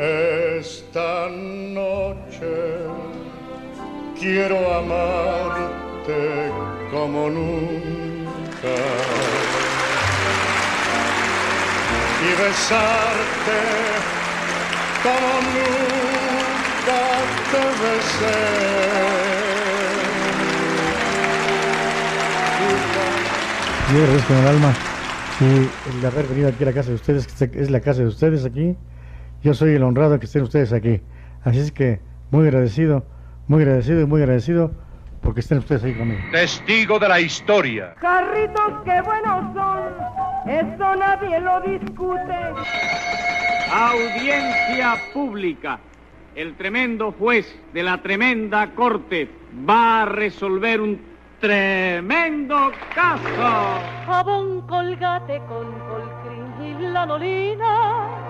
Esta noche quiero amarte como nunca y besarte como nunca te besé. Yo agradezco con el alma sí, el haber venido aquí a la casa de ustedes, que es la casa de ustedes aquí. Yo soy el honrado que estén ustedes aquí. Así es que muy agradecido, muy agradecido y muy agradecido porque estén ustedes ahí conmigo. Testigo de la historia. Carritos que buenos son, eso nadie lo discute. Audiencia pública. El tremendo juez de la tremenda corte va a resolver un tremendo caso. Jabón colgate con colcrin y lanolina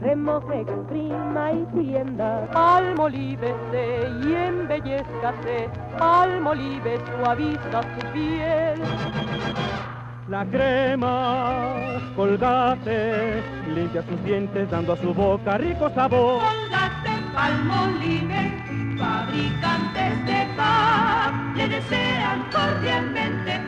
Remoje, exprima y tienda. Almolívese y embellezcase, almolive suaviza su piel. La crema, colgate, limpia sus dientes dando a su boca rico sabor. Colgate Palmolive, fabricantes de paz, le desean cordialmente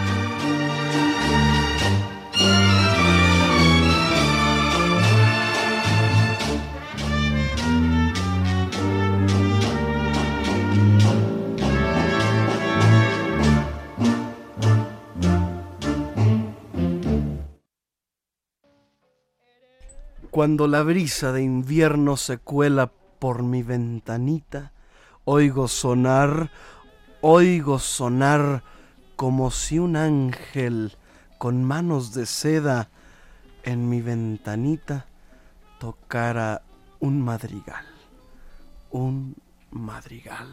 Cuando la brisa de invierno se cuela por mi ventanita, oigo sonar, oigo sonar como si un ángel con manos de seda en mi ventanita tocara un madrigal. un madrigal.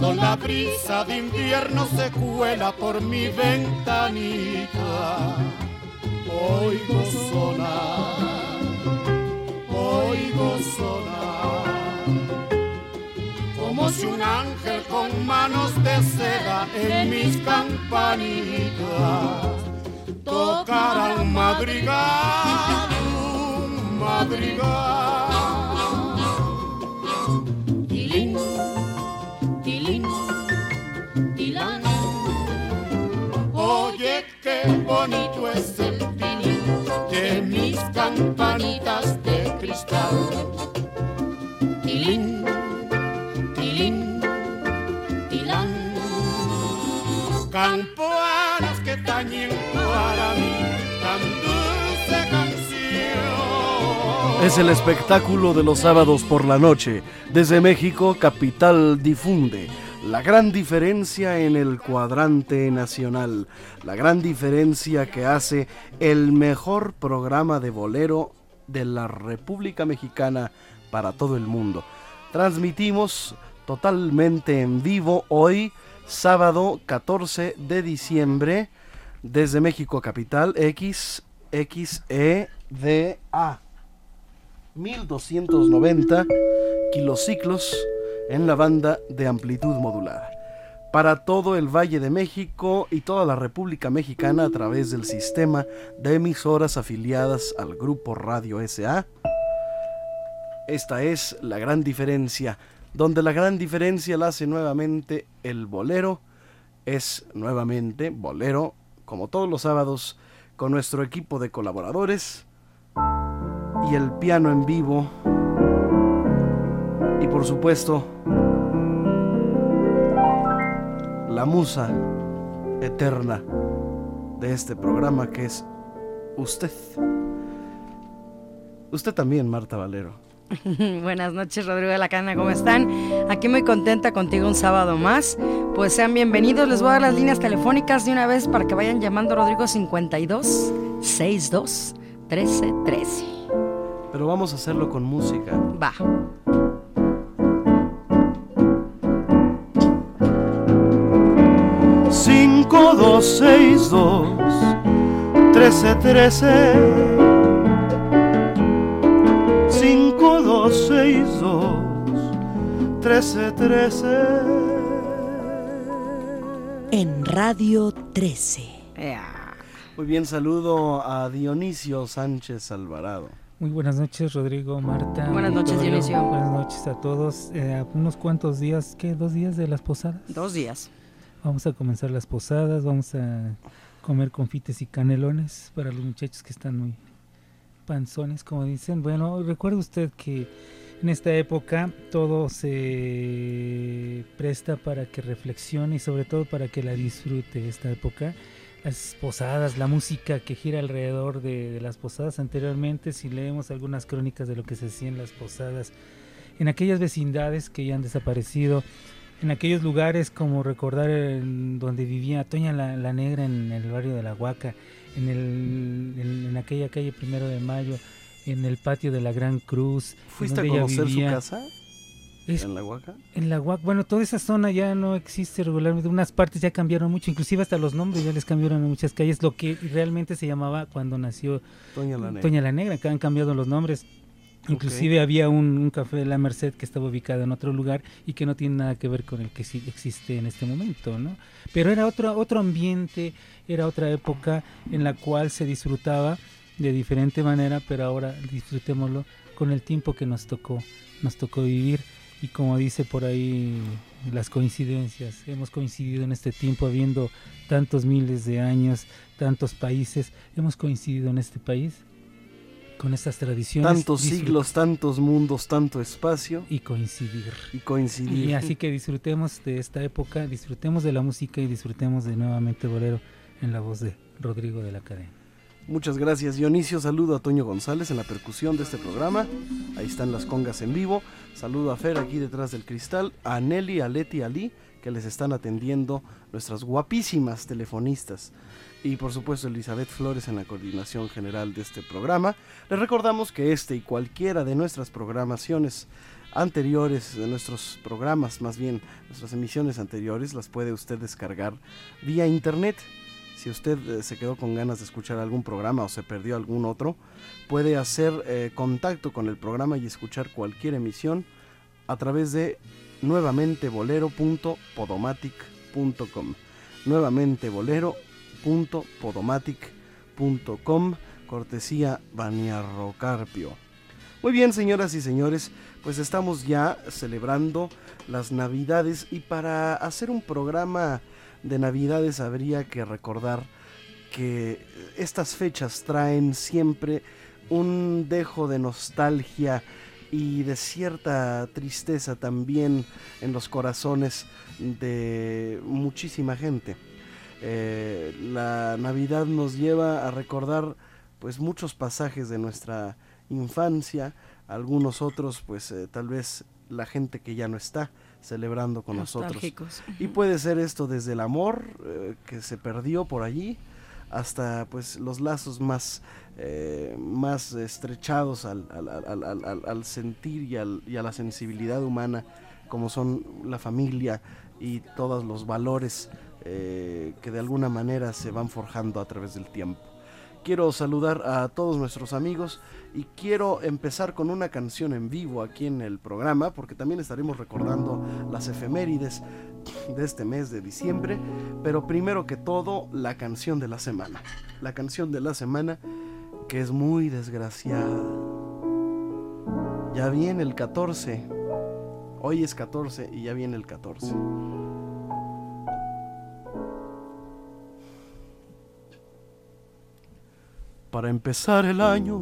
Cuando la brisa de invierno se cuela por mi ventanita, oigo sonar, oigo sonar, como si un ángel con manos de seda en mis campanitas tocara un madrigal, un madrigal. Oye, qué bonito es el tilín de mis campanitas de cristal. Tilín, tilín, tilán. Campanas que tañen para mí tan dulce canción. Es el espectáculo de los sábados por la noche. Desde México, Capital difunde la gran diferencia en el cuadrante nacional, la gran diferencia que hace el mejor programa de bolero de la República Mexicana para todo el mundo. Transmitimos totalmente en vivo hoy, sábado 14 de diciembre, desde México Capital, XXEDA. 1290 kilociclos en la banda de amplitud modular. Para todo el Valle de México y toda la República Mexicana a través del sistema de emisoras afiliadas al Grupo Radio SA. Esta es la gran diferencia, donde la gran diferencia la hace nuevamente el bolero. Es nuevamente bolero, como todos los sábados, con nuestro equipo de colaboradores y el piano en vivo. Por supuesto, la musa eterna de este programa que es usted. Usted también, Marta Valero. Buenas noches, Rodrigo de la Cana, ¿cómo están? Aquí muy contenta contigo un sábado más. Pues sean bienvenidos, les voy a dar las líneas telefónicas de una vez para que vayan llamando Rodrigo 52 62 13 13. Pero vamos a hacerlo con música. Va. 5262 1313 5262 1313 En Radio 13 yeah. Muy bien, saludo a Dionisio Sánchez Alvarado. Muy buenas noches, Rodrigo, Marta. Buenas noches, Dionisio. Buenas noches a todos. Eh, unos cuantos días, ¿qué? ¿Dos días de las posadas? Dos días. Vamos a comenzar las posadas, vamos a comer confites y canelones para los muchachos que están muy panzones, como dicen. Bueno, recuerde usted que en esta época todo se presta para que reflexione y sobre todo para que la disfrute esta época. Las posadas, la música que gira alrededor de, de las posadas anteriormente, si leemos algunas crónicas de lo que se hacía en las posadas, en aquellas vecindades que ya han desaparecido, en aquellos lugares como recordar en donde vivía Toña la, la Negra en el barrio de la Huaca, en, el, en, en aquella calle Primero de Mayo, en el patio de la Gran Cruz. ¿Fuiste a conocer su casa? Es- ¿En la Huaca? En la Huaca, bueno, toda esa zona ya no existe regularmente, unas partes ya cambiaron mucho, inclusive hasta los nombres ya les cambiaron en muchas calles, lo que realmente se llamaba cuando nació Toña la Negra. Toña la Negra, que han cambiado los nombres. Inclusive había un, café de la Merced que estaba ubicado en otro lugar y que no tiene nada que ver con el que sí existe en este momento, ¿no? Pero era otro, otro ambiente, era otra época en la cual se disfrutaba de diferente manera, pero ahora disfrutémoslo con el tiempo que nos tocó, nos tocó vivir. Y como dice por ahí las coincidencias, hemos coincidido en este tiempo habiendo tantos miles de años, tantos países, hemos coincidido en este país con estas tradiciones. Tantos siglos, tantos mundos, tanto espacio. Y coincidir. Y coincidir. Y así que disfrutemos de esta época, disfrutemos de la música y disfrutemos de nuevamente Bolero en la voz de Rodrigo de la Cadena. Muchas gracias, Dionisio. Saludo a Toño González en la percusión de este programa. Ahí están las congas en vivo. Saludo a Fer aquí detrás del cristal. A Nelly, a Leti, a Lee, que les están atendiendo nuestras guapísimas telefonistas y por supuesto Elizabeth Flores en la coordinación general de este programa. Les recordamos que este y cualquiera de nuestras programaciones anteriores, de nuestros programas, más bien nuestras emisiones anteriores, las puede usted descargar vía internet. Si usted eh, se quedó con ganas de escuchar algún programa o se perdió algún otro, puede hacer eh, contacto con el programa y escuchar cualquier emisión a través de nuevamente bolero.podomatic.com. Nuevamente bolero.podomatic.com, cortesía Baniarro Carpio. Muy bien, señoras y señores, pues estamos ya celebrando las Navidades y para hacer un programa de Navidades habría que recordar que estas fechas traen siempre un dejo de nostalgia y de cierta tristeza también en los corazones de muchísima gente. Eh, la Navidad nos lleva a recordar pues muchos pasajes de nuestra infancia, algunos otros pues eh, tal vez la gente que ya no está celebrando con nosotros. Y puede ser esto desde el amor eh, que se perdió por allí hasta pues los lazos más, eh, más estrechados al, al- al- al- sentir y a la sensibilidad humana como son la familia y todos los valores eh, que de alguna manera se van forjando a través del tiempo. Quiero saludar a todos nuestros amigos y quiero empezar con una canción en vivo aquí en el programa porque también estaremos recordando las efemérides de este mes de diciembre, pero primero que todo la canción de la semana. La canción de la semana que es muy desgraciada. Ya viene el 14. Hoy es 14 y ya viene el 14. Para empezar el año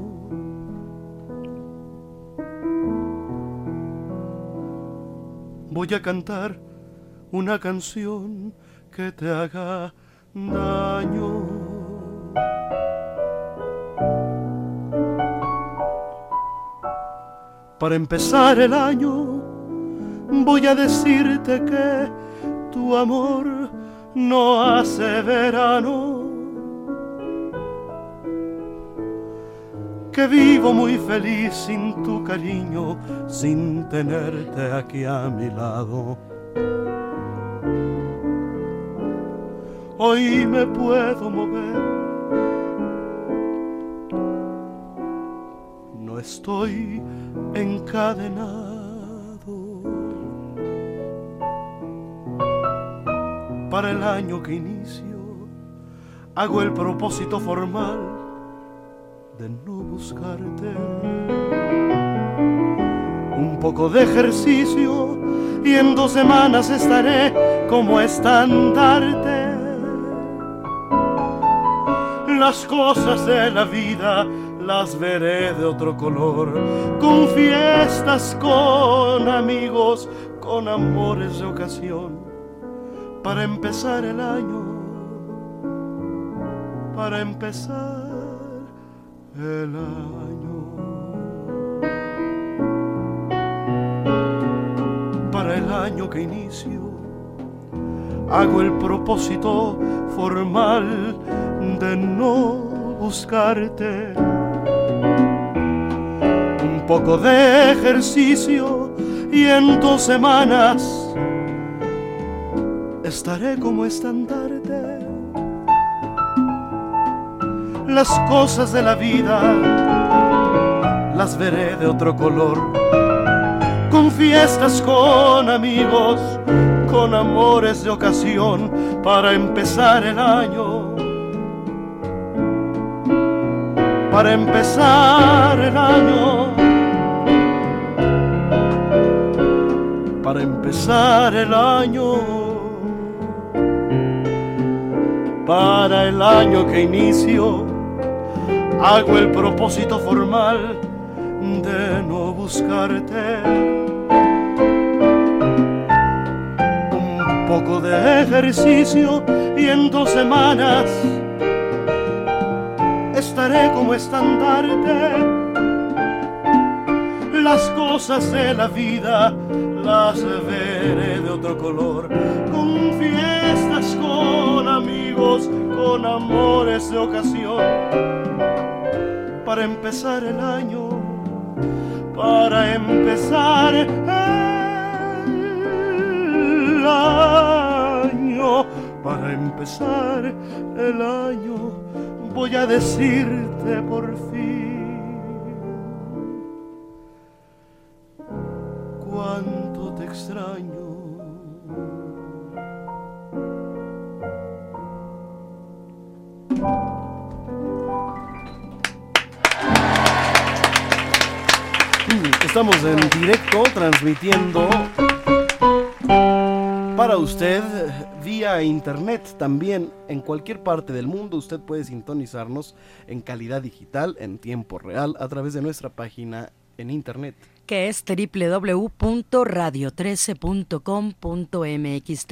voy a cantar una canción que te haga daño. Para empezar el año voy a decirte que tu amor no hace verano. Que vivo muy feliz sin tu cariño, sin tenerte aquí a mi lado. Hoy me puedo mover. No estoy encadenado. Para el año que inicio, hago el propósito formal de no buscarte. Un poco de ejercicio y en dos semanas estaré como estandarte. Las cosas de la vida las veré de otro color, con fiestas, con amigos, con amores de ocasión, para empezar el año, para empezar el año. Para el año que inicio, hago el propósito formal de no buscarte. Un poco de ejercicio y en dos semanas estaré como estandarte. Las cosas de la vida las veré de otro color, con fiestas, con amigos, con amores de ocasión para empezar el año. Para empezar el año. Para empezar el año. Para el año que inicio, hago el propósito formal de no buscarte. Un poco de ejercicio y en dos semanas estaré como estandarte. Las cosas de la vida las veré de otro color, con fiestas, con amigos, con amores de ocasión, para empezar el año, para empezar el año, para empezar el año, voy a decirte por fin. Estamos en directo transmitiendo para usted vía internet también en cualquier parte del mundo. Usted puede sintonizarnos en calidad digital en tiempo real a través de nuestra página en internet que es www.radio13.com.mx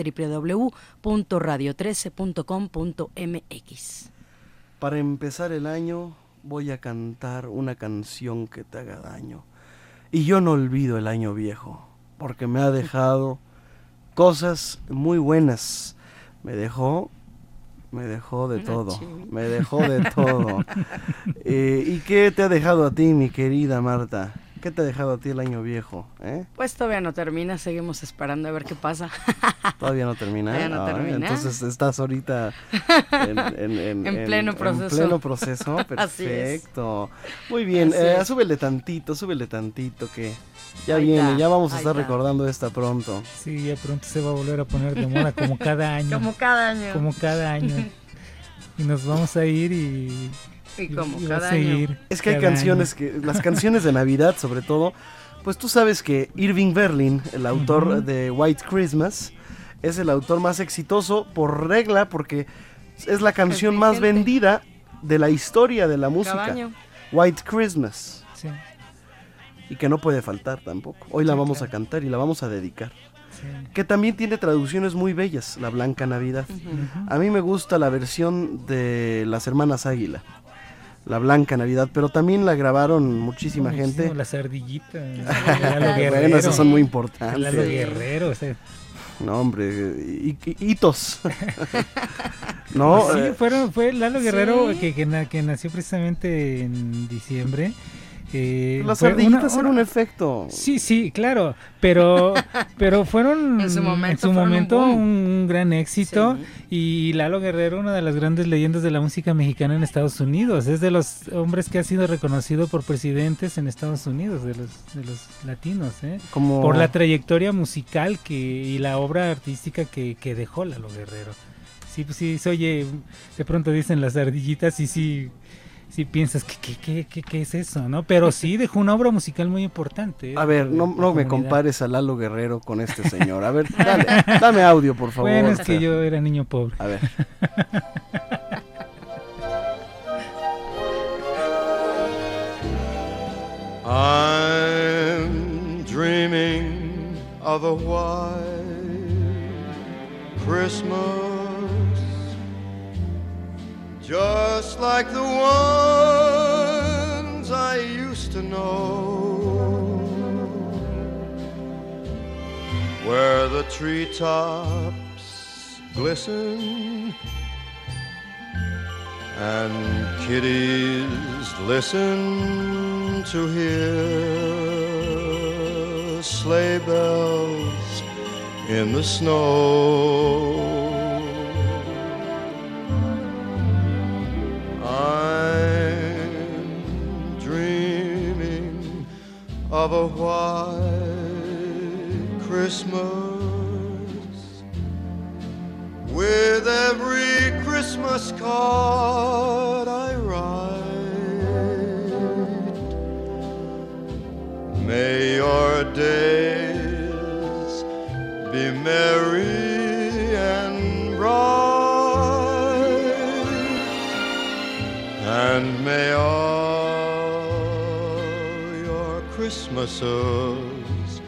www.radio13.com.mx Para empezar el año voy a cantar una canción que te haga daño. Y yo no olvido el año viejo, porque me ha dejado cosas muy buenas. Me dejó me dejó de todo, me dejó de todo. Eh, ¿Y qué te ha dejado a ti, mi querida Marta? ¿Qué te ha dejado a ti el año viejo? Eh? Pues todavía no termina, seguimos esperando a ver qué pasa. ¿Todavía no termina? Todavía no termina. Entonces estás ahorita en, en, en, en pleno proceso. En pleno proceso, perfecto. Muy bien, eh, súbele tantito, súbele tantito que ya Ahí viene, está, ya vamos a estar está. recordando esta pronto. Sí, ya pronto se va a volver a poner de moda como cada año. Como cada año. Como cada año. Y nos vamos a ir y... Y como cada seguir año. Es que hay cada canciones año. que, las canciones de Navidad sobre todo, pues tú sabes que Irving Berlin, el autor de White Christmas, es el autor más exitoso por regla porque es la canción más vendida de la historia de la Cada música. año. White Christmas. Sí. Y que no puede faltar tampoco. Hoy la Sí, vamos claro. a cantar y la vamos a dedicar. Sí. Que también tiene traducciones muy bellas, La Blanca Navidad. A mí me gusta la versión de las hermanas Águila, La Blanca Navidad, pero también la grabaron muchísima Buenísimo, gente. Las ardillitas. Lalo Guerrero. bueno, esas son muy importantes. Lalo Guerrero. o sea, No, hombre, y- y- hitos. no, sí, eh, fueron, fue Lalo Guerrero Sí. que, que, que nació precisamente en diciembre. Eh, las ardillitas una- eran un efecto. Sí, sí, claro, pero pero fueron En su momento su un gran éxito Sí. y Lalo Guerrero una de las grandes leyendas de la música mexicana en Estados Unidos, es de los hombres que ha sido reconocido por presidentes en Estados Unidos, de los de los latinos, ¿eh? Como por la trayectoria musical que y la obra artística que, que dejó Lalo Guerrero. Sí, pues sí, se oye, de pronto dicen las ardillitas y sí, sí piensas que qué, qué, qué, qué es eso, ¿no? Pero sí dejó una obra musical muy importante. ¿eh? A ver, no, no me compares a Lalo Guerrero con este señor. A ver, dale, dame audio, por favor. Bueno, es que yo era niño pobre. A ver. I'm dreaming of a white Christmas, just like the ones I used to know, where the treetops glisten and kiddies listen to hear sleigh bells in the snow. I'm dreaming of a white Christmas with every Christmas card I write. May your days be merry and may all your Christmases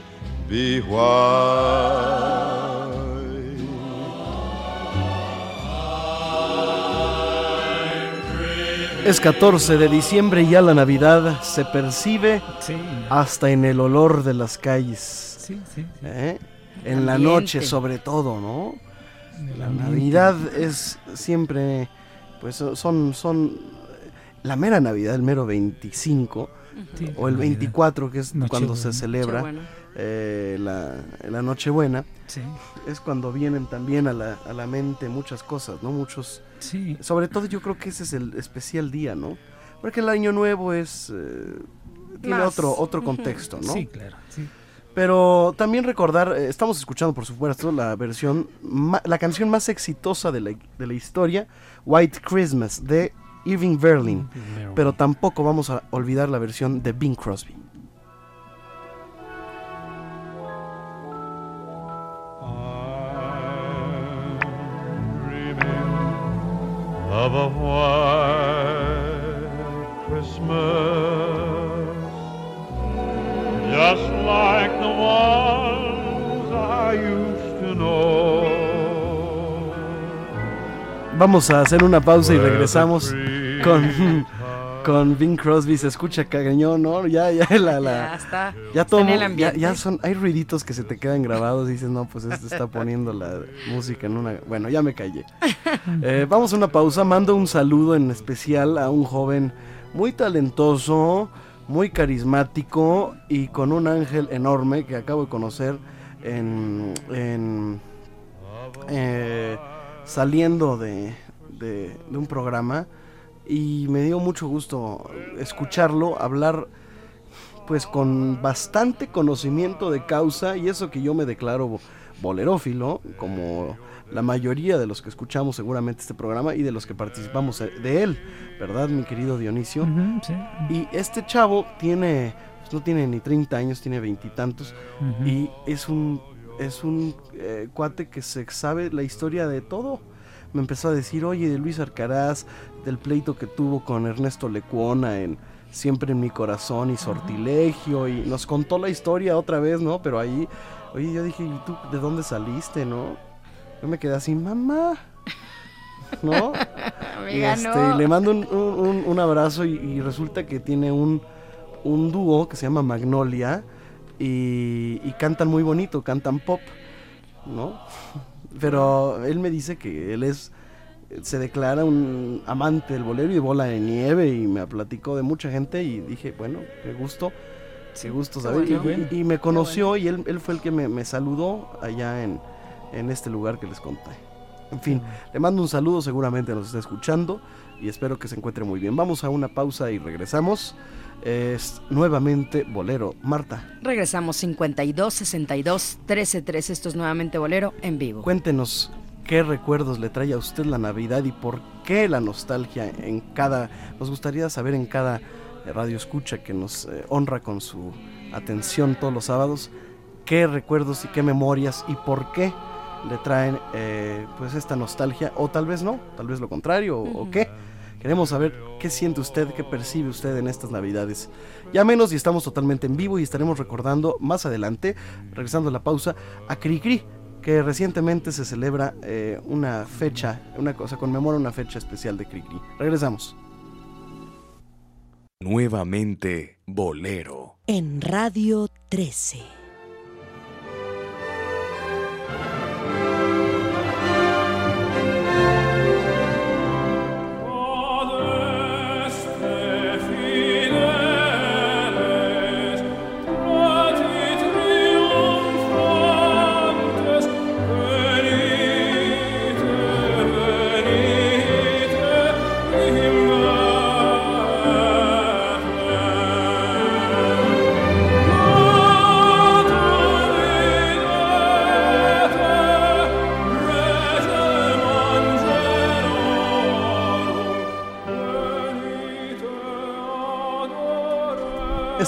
be white. Es 14 de diciembre y ya la Navidad se percibe Sí, hasta en el olor de las calles. Sí, sí. ¿eh? En la noche sobre todo, ¿no? La. Navidad es siempre, pues son, son la mera Navidad, el mero 25, Sí, o el Navidad. 24, que es cuando se celebra eh, la, la Nochebuena, Sí. es cuando vienen también a la, a la mente muchas cosas, ¿no? Muchos, Sí. sobre todo yo creo que ese es el especial día, ¿no? Porque el Año Nuevo es... eh, tiene Más. otro, otro contexto, ¿no? Sí, claro. Sí. Pero también recordar, eh, estamos escuchando por supuesto la versión, ma- la canción más exitosa de la, de la historia, White Christmas, de Irving Berlin. Pero tampoco vamos a olvidar la versión de Bing Crosby. of a white Christmas, just like Vamos a hacer una pausa y regresamos con, con Bing Crosby. Se escucha cagañón, ¿no? Ya, ya, la, la- Ya está. Ya todo, Está en el ya, ambiente. ya son, hay ruiditos que se te quedan grabados y dices, no, pues este está poniendo la música en una... Bueno, ya me callé. Eh, vamos a una pausa, mando un saludo en especial a un joven muy talentoso, muy carismático y con un ángel enorme que acabo de conocer en... en, eh, saliendo de, de- de un programa y me dio mucho gusto escucharlo, hablar pues con bastante conocimiento de causa y eso que yo me declaro bo- bolerófilo, como la mayoría de los que escuchamos seguramente este programa y de los que participamos de él, ¿verdad, mi querido Dionisio? Sí. Y este chavo tiene, pues no tiene ni 30 años, tiene veintitantos Ujú. y es un, es un eh, cuate que se sabe la historia de todo. Me empezó a decir, oye, de Luis Arcaraz, del pleito que tuvo con Ernesto Lecuona en Siempre en mi corazón y Sortilegio, y nos contó la historia otra vez, ¿no? Pero ahí, oye, yo dije, ¿y tú de dónde saliste, no? Yo me quedé así, mamá, ¿no? y, Amiga, este, no. le mando un, un- un- un abrazo y, y resulta que tiene un, un dúo que se llama Magnolia y, y cantan muy bonito, cantan pop, ¿no? Pero él me dice que él es se declara un amante del bolero y de bola de nieve y me platicó de mucha gente y dije, bueno, qué gusto, qué gusto qué saber. Y- bueno. y, y me conoció y él, él fue el que me, me saludó allá en, en este lugar que les conté. En fin, le mando un saludo, seguramente nos está escuchando y espero que se encuentre muy bien. Vamos a una pausa y regresamos. Es nuevamente Bolero. Marta, Regresamos 52 62 13 13. Esto es nuevamente Bolero en vivo. cuéntenos qué recuerdos le trae a usted la Navidad y por qué la nostalgia en cada... Nos gustaría saber en cada eh, radio escucha que nos eh, honra con su atención todos los sábados, qué recuerdos y qué memorias y por qué le traen eh, pues esta nostalgia o tal vez no, tal vez lo contrario o, o qué. Queremos saber qué siente usted, qué percibe usted en estas navidades. Ya menos y estamos totalmente en vivo y estaremos recordando más adelante, regresando a la pausa, a Cricri, que recientemente se celebra eh, una fecha, una cosa, conmemora una fecha especial de Cricri. Regresamos. Nuevamente Bolero. En Radio 13.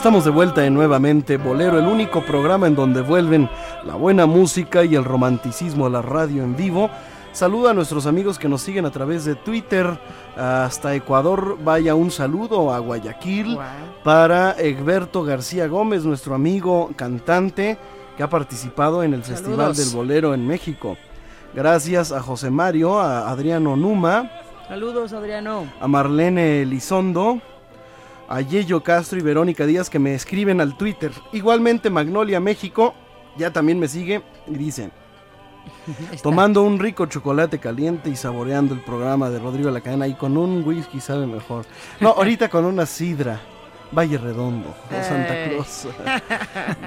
Estamos de vuelta en nuevamente Bolero, el único programa en donde vuelven la buena música y el romanticismo a la radio en vivo. Saluda a nuestros amigos que nos siguen a través de Twitter hasta Ecuador. Vaya un saludo a Guayaquil para Egberto García Gómez, nuestro amigo cantante que ha participado en el Festival del Bolero en México. Gracias a José Mario, a Adriano Numa, Saludos, Adriano. a Marlene Elizondo, a Yello Castro y Verónica Díaz que me escriben al Twitter. Igualmente Magnolia México Ya también me sigue y dice, tomando un rico chocolate caliente y saboreando el programa de Rodrigo la Cadena y con un whisky sabe mejor. No, ahorita con una sidra. Valle Redondo, de Santa. Cruz.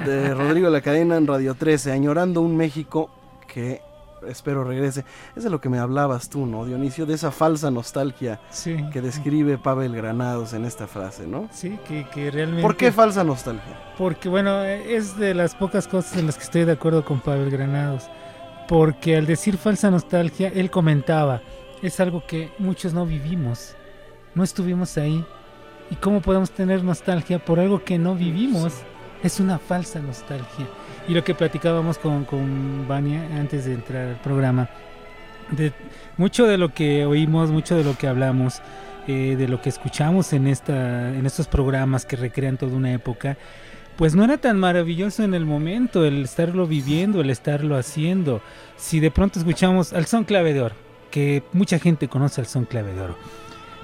De Rodrigo la Cadena en Radio 13, añorando un México que espero regrese. Es de lo que me hablabas tú, ¿no, Dionisio? De esa falsa nostalgia Sí. que describe Pavel Granados en esta frase, ¿no? Sí, que, que realmente... ¿Por qué falsa nostalgia? Porque, bueno, es de las pocas cosas en las que estoy de acuerdo con Pavel Granados. Porque al decir falsa nostalgia, él comentaba, es algo que muchos no vivimos, no estuvimos ahí. ¿Y cómo podemos tener nostalgia por algo que no vivimos? Es una falsa nostalgia. Y lo que platicábamos con, con Vania antes de entrar al programa, de mucho de lo que oímos, mucho de lo que hablamos, eh, de lo que escuchamos en, esta, en estos programas que recrean toda una época, pues no era tan maravilloso en el momento el estarlo viviendo, el estarlo haciendo. Si de pronto escuchamos al son clave de oro, que mucha gente conoce al son clave de oro.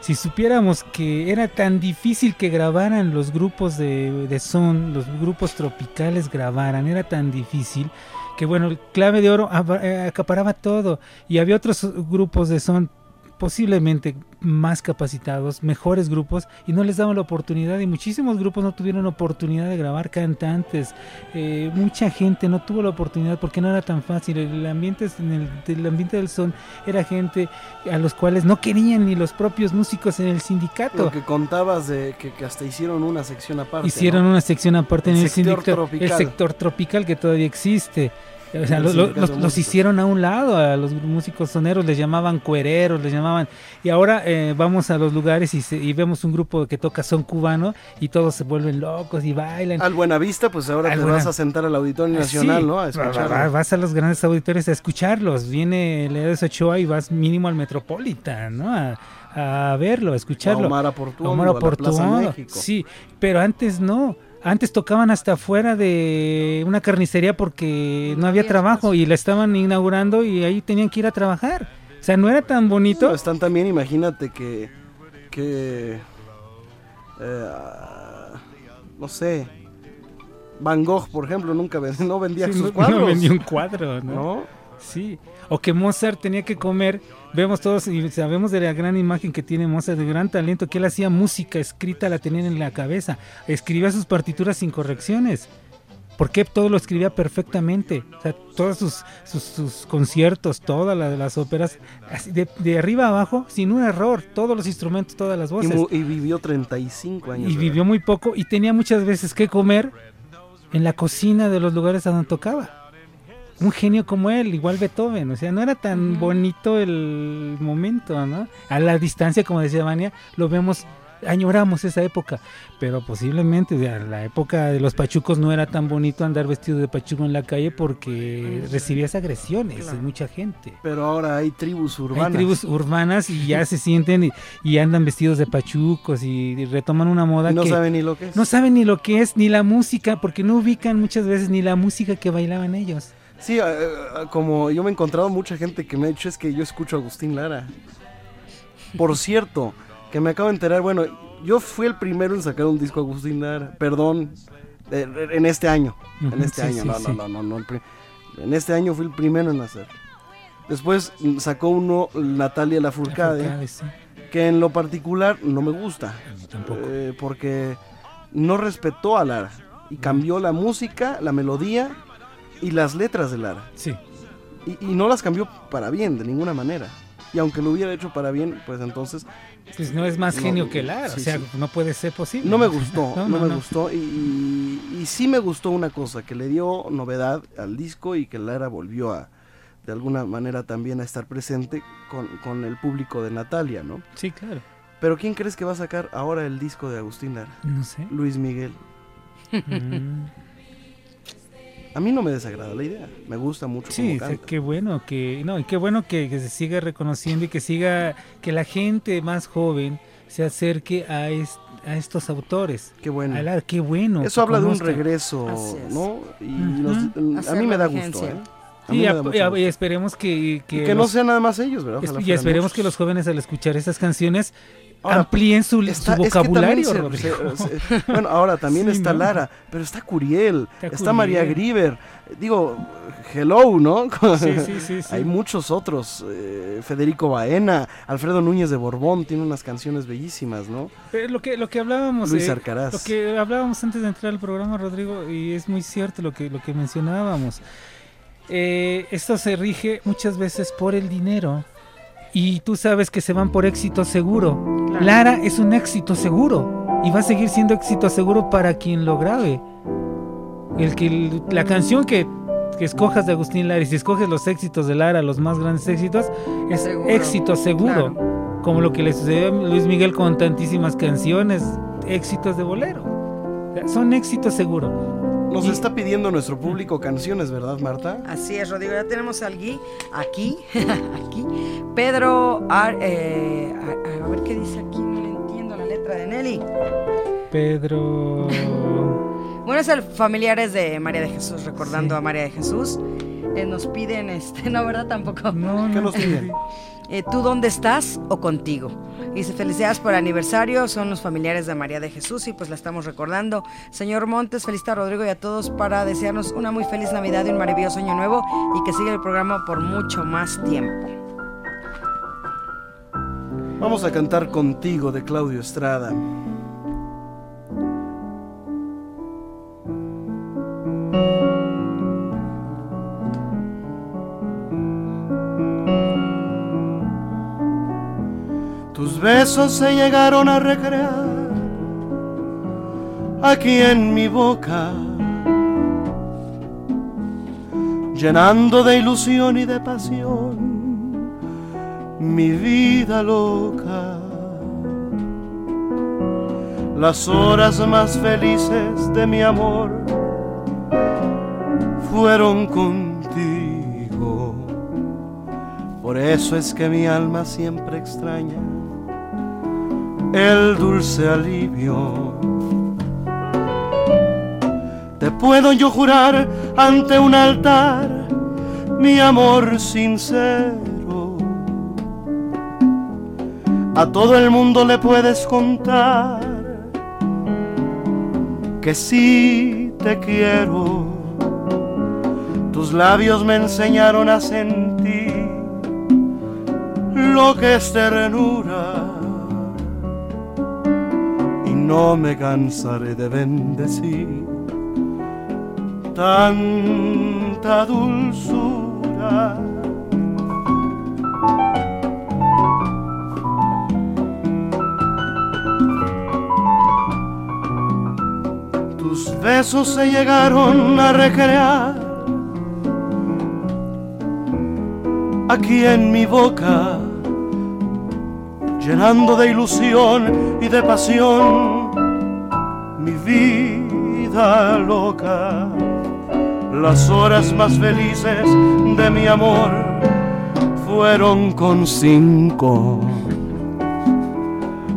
Si supiéramos que era tan difícil que grabaran los grupos de, de son, los grupos tropicales grabaran, era tan difícil que bueno, el clave de oro eh, acaparaba todo. Y había otros grupos de son posiblemente más capacitados, mejores grupos y no les daban la oportunidad y muchísimos grupos no tuvieron oportunidad de grabar cantantes, eh, mucha gente no tuvo la oportunidad porque no era tan fácil, el ambiente, es- en el, el ambiente del son era gente a los cuales no querían ni los propios músicos en el sindicato. Lo que contabas de que, que hasta hicieron una sección aparte. Hicieron ¿no? una sección aparte en El sindicato, tropical. el sector tropical que todavía existe. O sea, los, hicieron a un lado, a los músicos soneros les llamaban cuereros, les llamaban... Y ahora eh, vamos a los lugares y, se- y vemos un grupo que toca son cubano y todos se vuelven locos y bailan. Al Buenavista, pues ahora Al te Buena- vas a sentar al Auditorio Nacional, Sí, ¿no? A va- va- escucharlo. va- vas a los grandes auditorios a escucharlos. Viene Leones Ochoa y vas mínimo al Metropolitan, ¿no? A, a verlo, a escucharlo. A Omar Aportuondo, Omar a la Plaza Aportuondo, México. Sí, pero antes no. Antes tocaban hasta afuera de una carnicería porque no había trabajo y la estaban inaugurando y ahí tenían que ir a trabajar. O sea, no era tan bonito. Están también, imagínate que. que eh, no sé. Van Gogh, por ejemplo, nunca ven- no vendía Sí, sus no- cuadros. No vendía un cuadro, ¿no? ¿No? Sí. O que Mozart tenía que comer. Vemos todos y sabemos de la gran imagen que tiene Mozart, de gran talento, que él hacía música escrita, la tenía en la cabeza. Escribía sus partituras sin correcciones. Porque todo lo escribía perfectamente. O sea, todos sus, sus, sus conciertos, todas la- las óperas, así de, de arriba a abajo, sin un error. Todos los instrumentos, todas las Y, voces mu- y vivió 35 años. y vivió muy poco y tenía muchas veces que comer en la cocina de los lugares a donde tocaba. Un genio como él, igual Beethoven, o sea, no era tan bonito el momento, ¿no? A la distancia, como decía Vania, lo vemos, añoramos esa época, pero posiblemente o sea, la época de los pachucos no era tan bonito andar vestido de pachuco en la calle porque recibías agresiones de mucha gente. Pero ahora hay tribus urbanas. Hay tribus urbanas y ya se sienten y, y andan vestidos de pachucos y, y retoman una moda Y no que saben ni lo que es. no saben ni lo que es ni la música porque no ubican muchas veces ni la música que bailaban ellos. Sí, eh, eh, como yo me he encontrado mucha gente que me ha dicho es que yo escucho a Agustín Lara. Por cierto, que me acabo de enterar, bueno, yo fui el primero en sacar un disco a Agustín Lara, perdón, eh, en este año, en este año, no, no, no, no, en este año fui el primero en hacer. Después sacó uno Natalia Lafourcade, que en lo particular no me gusta, porque no respetó a Lara y cambió la música, la melodía y las letras de Lara. Sí. Y, y no las cambió para bien, de ninguna manera. Y aunque lo hubiera hecho para bien, pues entonces... Pues no es más no, genio que Lara, sí, o sea, sí. no puede ser posible. No me gustó, no, No, no, me gustó. Y, y- y sí me gustó una cosa, que le dio novedad al disco y que Lara volvió a, de alguna manera también a estar presente con, con el público de Natalia, ¿no? Sí, claro. Pero ¿quién crees que va a sacar ahora el disco de Agustín Lara? No sé. Luis Miguel. Mm. A mí no me desagrada la idea, me gusta mucho Sí, cómo canta. qué bueno que no, y qué bueno que, que se siga reconociendo y que siga que la gente más joven se acerque a, es- a estos autores. Qué bueno. A la- qué bueno. Eso habla de un regreso. ¿no? Y nos- a mí me da gusto, ¿eh? Y, a- esperemos que, que, Y que no sean nada más ellos, ¿verdad? es- y esperemos muchos. que los jóvenes al escuchar esas canciones Ahora, amplíen su, está- su es que vocabulario, se- Rodrigo. se- se- bueno, ahora también Sí, está ¿no? Lara, pero está Curiel, Está está, María. Grieber. Digo, hello, ¿no? Sí, sí, sí. Hay muchos otros. eh, Federico Baena, Alfredo Núñez de Borbón, tiene unas canciones bellísimas, ¿no? Pero lo que lo que hablábamos Luis eh, Arcaraz. lo que hablábamos antes de entrar al programa Rodrigo y es muy cierto lo que lo que mencionábamos Eh, esto se rige muchas veces por el dinero y tú sabes que se van por éxito seguro Claro. Lara es un éxito seguro y va a seguir siendo éxito seguro para quien lo grabe el que la canción que que escojas de Agustín Lara y si escoges los éxitos de Lara, los más grandes éxitos, es Seguro, éxito seguro. Como lo que le sucedió a Luis Miguel con tantísimas canciones, éxitos de bolero. Son éxitos seguro. Nos Y- está pidiendo nuestro público canciones, ¿verdad, Marta? Así es, Rodrigo. Ya tenemos al Gui aquí, aquí. Pedro, Ar- eh, a, a ver qué dice aquí, no le entiendo la letra de Nelly. Pedro. Bueno, es el familiares de María de Jesús, recordando a María de Jesús. Eh, nos piden, este, no, ¿verdad? Tampoco. No, ¿Qué nos piden? Eh, ¿Tú dónde estás o contigo? Dice, felicidades por aniversario, son los familiares de María de Jesús y pues la estamos recordando. Señor Montes, felicita a Rodrigo y a todos para desearnos una muy feliz Navidad y un maravilloso año nuevo y que siga el programa por mucho más tiempo. Vamos a cantar contigo de Claudio Estrada. Besos se llegaron a recrear aquí en mi boca, llenando de ilusión y de pasión mi vida loca. Las horas más felices de mi amor fueron contigo. Por eso es que mi alma siempre extraña el dulce alivio. Te puedo yo jurar ante un altar mi amor sincero. A todo el mundo le puedes contar que sí te quiero. Tus labios me enseñaron a sentir lo que es ternura no me cansaré de bendecir tanta dulzura. Tus besos se llegaron a recrear aquí en mi boca, llenando de ilusión y de pasión vida loca. Las horas más felices de mi amor fueron con cinco.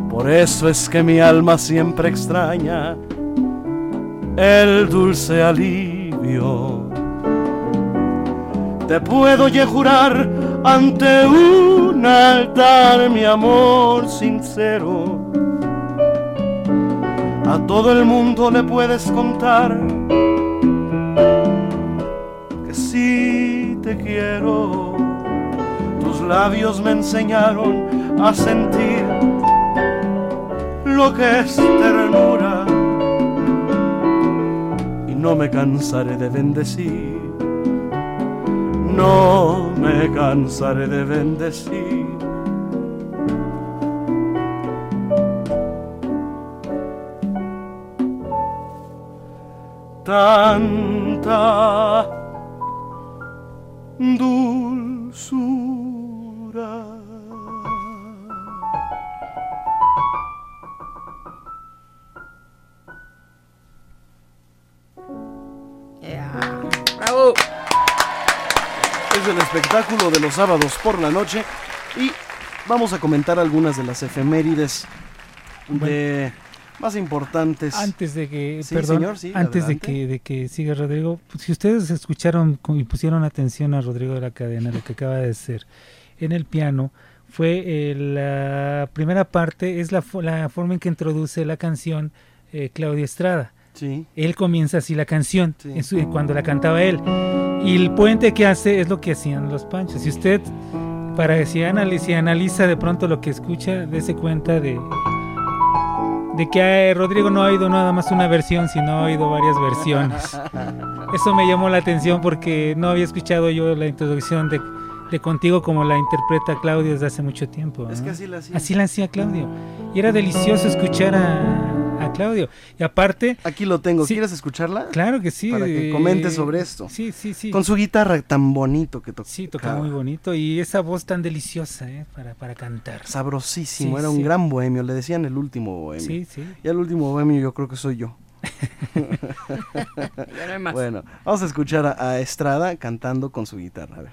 Por eso es que mi alma siempre extraña el dulce alivio. Te puedo jurar ante un altar mi amor sincero. A todo el mundo le puedes contar que sí te quiero. Tus labios me enseñaron a sentir lo que es ternura y no me cansaré de bendecir. No me cansaré de bendecir. Tanta dulzura. Yeah. ¡Bravo! Es el espectáculo de los sábados por la noche y vamos a comentar algunas de las efemérides de más importantes. Antes de que, Sí, perdón, señor, sí, antes de que, de que siga Rodrigo, pues, si ustedes escucharon y pusieron atención a Rodrigo de la Cadena, lo que acaba de hacer en el piano fue eh, la primera parte, es la, la forma en que introduce la canción eh, Claudia Estrada. Sí. Él comienza así la canción, su- cuando la cantaba él. Y el puente que hace es lo que hacían los panchos. Si usted, para si analiza, si analiza de pronto lo que escucha, dése cuenta de, de que eh, Rodrigo no ha oído nada más una versión, sino ha oído varias versiones. Eso me llamó la atención porque no había escuchado yo la introducción de, de Contigo como la interpreta Claudio desde hace mucho tiempo. Es que así la hacía. Así la hacía Claudio. Y era delicioso escuchar a, a Claudio. Y aparte... Aquí lo tengo. Sí. ¿Quieres escucharla? Claro que sí. Para que comente sobre esto. Sí, sí, sí. Con su guitarra tan bonito que toca. Sí, toca muy bonito. Y esa voz tan deliciosa, ¿eh? Para, para cantar. Sabrosísimo, Sí, era un sí. gran bohemio, le decían el último bohemio. Sí, sí. Y el último bohemio yo creo que soy yo. Ya no hay más. Bueno, vamos a escuchar a, a Estrada cantando con su guitarra, a ver.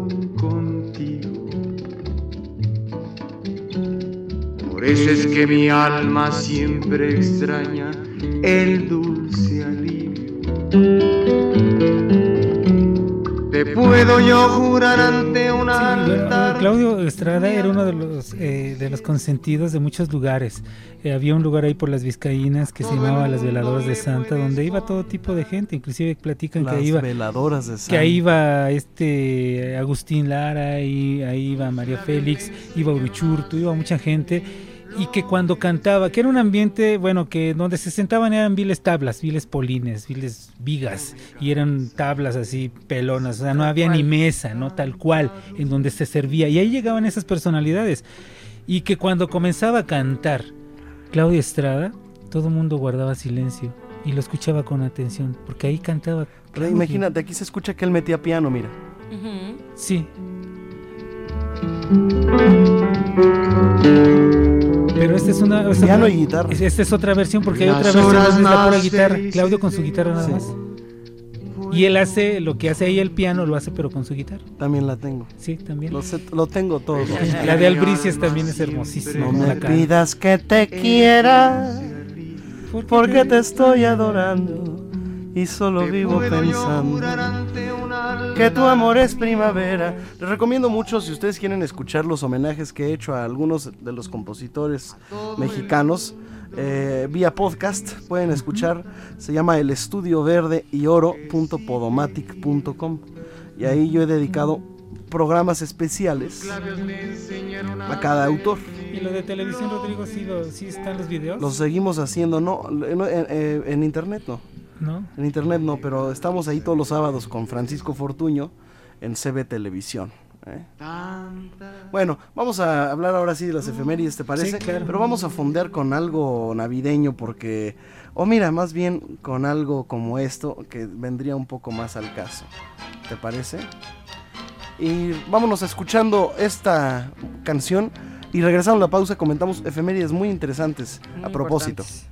Por eso es que mi alma siempre extraña el dulce alivio. Te puedo yo jurar ante un altar. Claudio Estrada era uno de los, eh, de los consentidos de muchos lugares. Eh, había un lugar ahí por las Vizcaínas que se llamaba Las Veladoras de Santa, donde iba todo tipo de gente. Inclusive platican Las que ahí iba veladoras de que ahí iba este Agustín Lara, y ahí iba María Félix, iba Uruchurtu, iba mucha gente y que cuando cantaba, que era un ambiente, bueno, que donde se sentaban eran viles tablas, viles polines, viles vigas, y eran tablas así pelonas, o sea, no había ni mesa, ¿no? Tal cual, en donde se servía, y ahí llegaban esas personalidades, y que cuando comenzaba a cantar Claudia Estrada, todo el mundo guardaba silencio y lo escuchaba con atención, porque ahí cantaba. Pero imagínate, aquí se escucha que él metía piano, mira. Sí. Pero esta es una. esta Piano otra- y guitarra. es- Esta es otra versión porque hay Las otra versión horas donde es la pura guitarra. Claudio con su guitarra nada Sí. más. Y él hace lo que hace ahí el piano, lo hace pero con su guitarra. También la tengo. Sí, también. Lo, sé- lo tengo todo. La de Albricias también es hermosísima. No me pidas que te quiera, porque te estoy adorando y solo vivo pensando que tu amor es primavera. Les recomiendo mucho si ustedes quieren escuchar los homenajes que he hecho a algunos de los compositores mexicanos. eh, vía podcast pueden escuchar, se llama el estudio verde y oro.podomatic.com y ahí yo he dedicado programas especiales a cada autor. Y lo de televisión, Rodrigo, sí, lo- sí están los videos. Los seguimos haciendo, no, en, en- en internet no. ¿No? En internet no, pero estamos ahí todos los sábados con Francisco Fortuño en CB Televisión. ¿eh? Bueno, vamos a hablar ahora sí de las efemérides, ¿te parece? Sí, claro. Pero vamos a fondear con algo navideño porque, o mira, más bien con algo como esto que vendría un poco más al caso. ¿Te parece? Y vámonos escuchando esta canción y regresando a la pausa comentamos efemérides muy interesantes a propósito. importantes.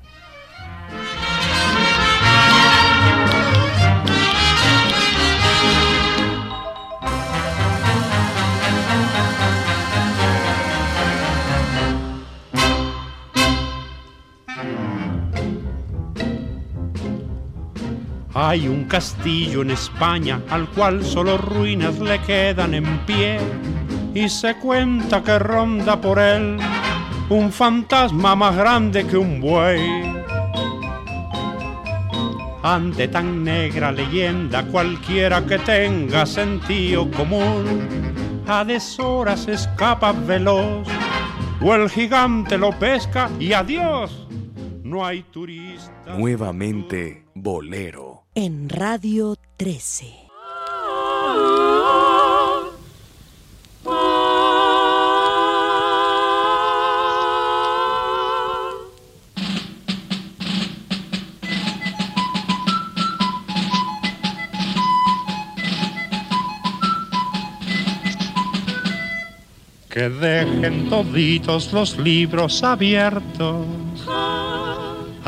Hay un castillo en España al cual solo ruinas le quedan en pie y se cuenta que ronda por él un fantasma más grande que un buey. Ante tan negra leyenda cualquiera que tenga sentido común a deshoras escapa veloz o el gigante lo pesca y adiós. No hay turista. Nuevamente Bolero. En Radio 13. que dejen toditos los libros abiertos.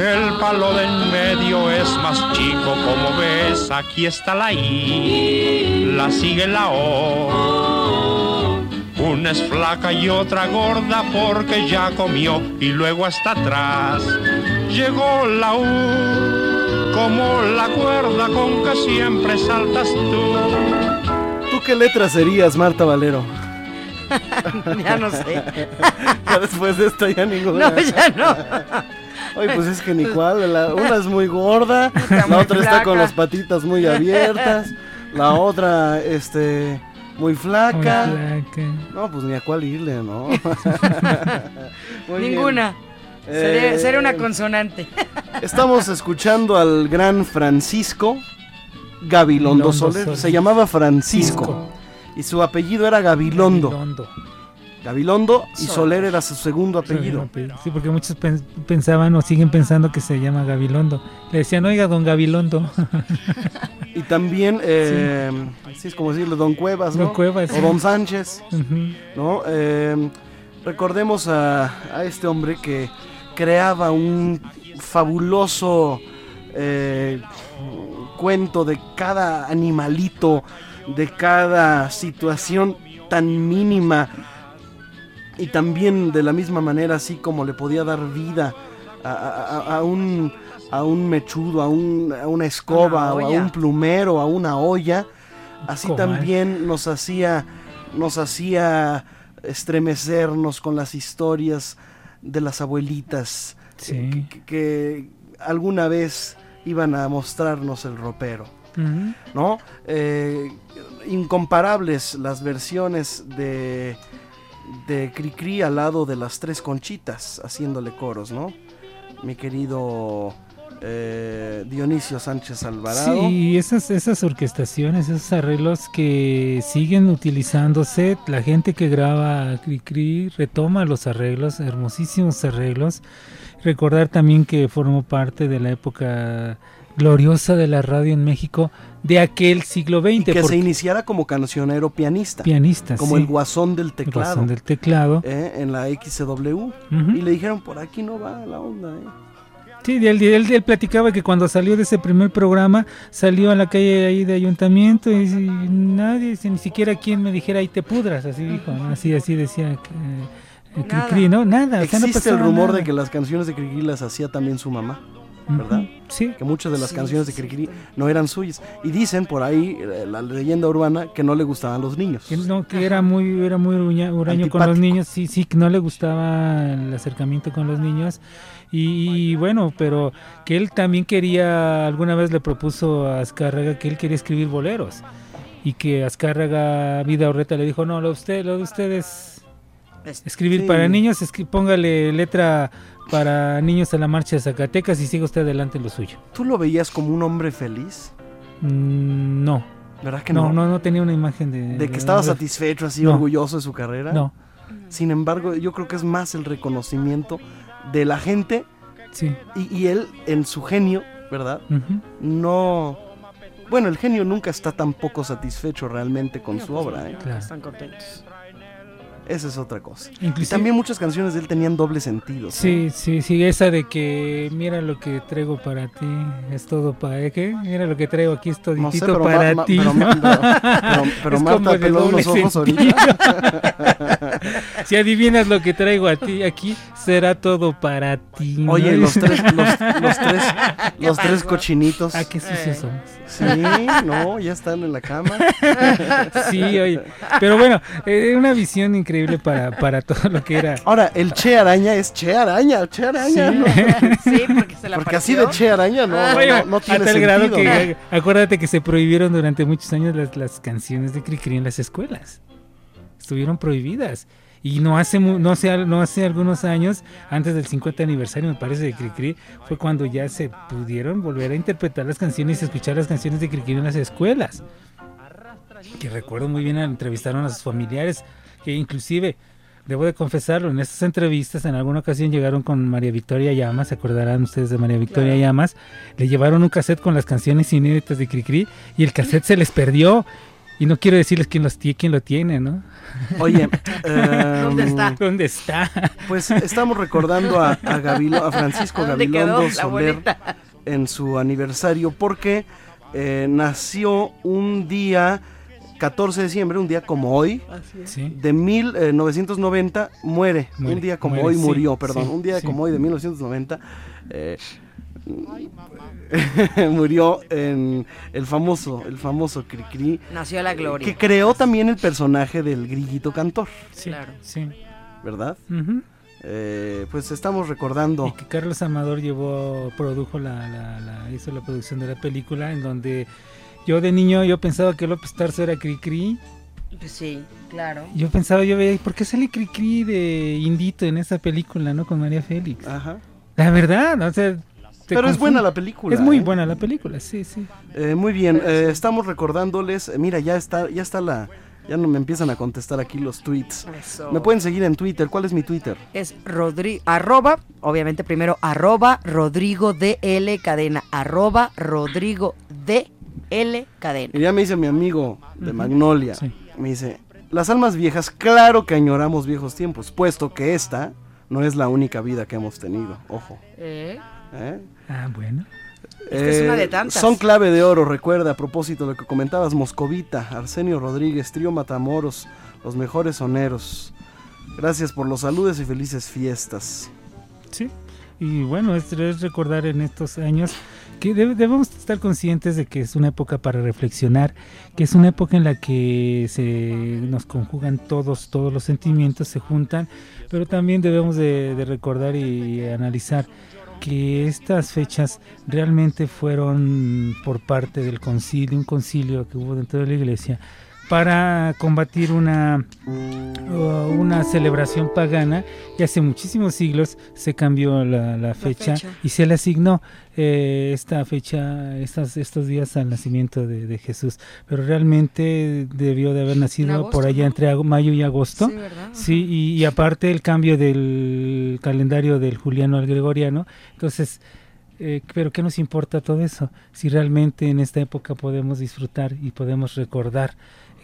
El palo de en medio es más chico, como ves, aquí está la I, la sigue la O. Una es flaca y otra gorda porque ya comió y luego hasta atrás llegó la U, como la cuerda con que siempre saltas tú. ¿Tú qué letra serías, Marta Valero? ya no sé. ya después de esto ya ninguna. No, ya no. Oye, pues es que ni cuál. la- una es muy gorda, la muy otra está con las patitas muy abiertas, la otra, este, muy flaca. Muy flaca. No, pues ni a cuál irle, ¿no? Ninguna. Sería, Eh, sería una consonante. Estamos escuchando al gran Francisco Gabilondo Soler. Soler. Se llamaba Francisco. Cisco. Y su apellido era Gabilondo. Gabilondo. Gabilondo y Soler. Soler era su segundo apellido. Sí, porque muchos pen- pensaban o siguen pensando que se llama Gabilondo. Le decían, oiga, don Gabilondo. Y también, eh, sí. es como decirle Don Cuevas, ¿no? Don Cuevas, O. Don Sánchez, Ujú. ¿no? Eh, recordemos a, a este hombre que creaba un fabuloso eh, cuento de cada animalito, de cada situación tan mínima y también de la misma manera así como le podía dar vida a, a- a- a un a un mechudo, a, un- a una escoba, Una o a un plumero, a una olla, así Comal. también nos hacía nos hacía estremecernos con las historias de las abuelitas Sí. que, que alguna vez iban a mostrarnos el ropero. ¿no? Eh, incomparables las versiones de, de Cricri al lado de las tres conchitas, haciéndole coros, ¿no? Mi querido eh, Dionisio Sánchez Alvarado. Sí, esas, esas orquestaciones, esos arreglos que siguen utilizándose, la gente que graba Cri Cri retoma los arreglos, hermosísimos arreglos. Recordar también que formó parte de la época gloriosa de la radio en México de aquel siglo XX. Y que se iniciara como cancionero pianista. Pianista, Como sí. el guasón del El teclado. guasón del teclado. ¿eh? En la XW. Y le dijeron, por aquí no va la onda, ¿eh? Sí, él, él- él platicaba que cuando salió de ese primer programa, salió a la calle ahí de ayuntamiento y, y nadie, ni siquiera quien me dijera ahí te pudras, así dijo, ¿no? así, así decía eh. Cricri, ¿no? Nada, o sea, no Existe el pasaba rumor nada. de que las canciones de Cricri las hacía también su mamá, ¿verdad? Sí. Que muchas de las Sí, canciones de sí, Cricri no eran suyas. Y dicen por ahí, eh, la leyenda urbana, que no le gustaban los niños. Que no, que era muy, era muy huraño con los niños, sí, sí, que no le gustaba el acercamiento con los niños. Y, y bueno, pero que él también quería, alguna vez le propuso a Azcárraga que él quería escribir boleros. Y que Azcárraga, Vida Orreta, le dijo, no, lo, de usted, lo de ustedes escribir Sí. para niños, escri- póngale letra para niños a la marcha de Zacatecas y siga usted adelante en lo suyo. ¿Tú lo veías como un hombre feliz? Mm, no. ¿Verdad que no? no? No, no tenía una imagen de... De que estaba satisfecho, así No. orgulloso de su carrera. No. Sin embargo, yo creo que es más el reconocimiento de la gente Sí. y, y él en su genio, ¿verdad? No... Bueno, el genio nunca está tampoco satisfecho realmente con su obra, ¿eh? Están contentos. Esa es otra cosa. Y Inclusive- también muchas canciones de él tenían doble sentido. ¿no? Sí, sí, sí, esa de que mira lo que traigo para ti, es todo para ¿qué? Mira lo que traigo aquí, es toditito No sé, pero para Ma- ti. pero Ma- pero- pero- pero Es Marta peló unos ojos sentido. ahorita. si adivinas lo que traigo a ti aquí, será todo para ti. ¿no? Oye, los tres, los, los tres, los ¿Qué tres cochinitos. Ah, qué sucios somos. Sí, no, ya están en la cama. Sí, oye. Pero bueno, eh, una visión increíble para, para todo lo que era. Ahora, el Che Araña es Che Araña, Che Araña. Sí. ¿no? Sí, porque se la Porque así de Che Araña no, Ah, no, no tiene a tal grado sentido, que ¿no? acuérdate que se prohibieron durante muchos años las, las canciones de Cricri en las escuelas. Estuvieron prohibidas. Y no hace, no hace, no hace algunos años, antes del 50 aniversario, me parece, de Cricri, fue cuando ya se pudieron volver a interpretar las canciones y escuchar las canciones de Cricri en las escuelas. Que recuerdo muy bien, entrevistaron a sus familiares, que inclusive, debo de confesarlo, en estas entrevistas en alguna ocasión llegaron con María Victoria Llamas, se acordarán ustedes de María Victoria Llamas, le llevaron un cassette con las canciones inéditas de Cricri y el cassette se les perdió. Y no quiero decirles quién, los tie- quién lo tiene, ¿no? Oye, em, ¿Dónde está? ¿Dónde está? Pues estamos recordando a, a, Gavilo- a Francisco ¿Dónde quedó Gabilondo Soler en su aniversario porque eh, nació un día 14 de diciembre, un día como hoy, Sí. de 1990, muere. Muere, un día como muere, hoy sí, murió, perdón. sí, un día sí. como hoy de 1990. eh, murió en el famoso, el famoso Cricri, Nació la gloria. que creó también el personaje del grillito cantor, Sí, Claro. sí. ¿verdad? Eh, pues estamos recordando. Y que Carlos Amador llevó, produjo la, la- la- hizo la producción de la película, en donde yo de niño yo pensaba que López Tarso era Cricri. Pues sí, claro. Yo pensaba, yo veía, ¿por qué sale Cricri de Indito en esa película, no? Con María Félix. Ajá. La verdad, o sea... Pero es buena la película. Es muy ¿eh? buena la película, sí, sí. Eh, muy bien, eh, estamos recordándoles, mira, ya está, ya está la, ya no me empiezan a contestar aquí los tweets. Eso. Me pueden seguir en Twitter, ¿cuál es mi Twitter? Es Rodrigo, arroba, obviamente primero arroba Rodrigo DL Cadena, arroba Rodrigo DL Cadena. Y ya me dice mi amigo de. Magnolia, Sí. me dice, las almas viejas, claro que añoramos viejos tiempos, puesto que esta no es la única vida que hemos tenido, ojo. ¿Eh? ¿eh? Ah, bueno. Esta es una de Eh, tantas. Son clave de oro, recuerda, a propósito de lo que comentabas, Moscovita, Arsenio Rodríguez, Trío Matamoros, los mejores soneros. Gracias por los saludos y felices fiestas. Sí, y bueno, es, es recordar en estos años que debe- debemos estar conscientes de que es una época para reflexionar, que es una época en la que se nos conjugan todos, todos los sentimientos se juntan, pero también debemos de, de recordar y analizar que estas fechas realmente fueron por parte del concilio, un concilio que hubo dentro de la iglesia, para combatir una, uh, una celebración pagana y hace muchísimos siglos se cambió la, la fecha, fecha. y se le asignó eh, esta fecha, estas, estos días al nacimiento de, de Jesús. Pero realmente debió de haber nacido agosto, por allá ¿no? entre mayo y agosto. Sí, ¿verdad? Sí, y, y aparte el cambio del calendario del juliano al gregoriano. Entonces, eh, pero ¿qué nos importa todo eso? Si realmente en esta época podemos disfrutar y podemos recordar,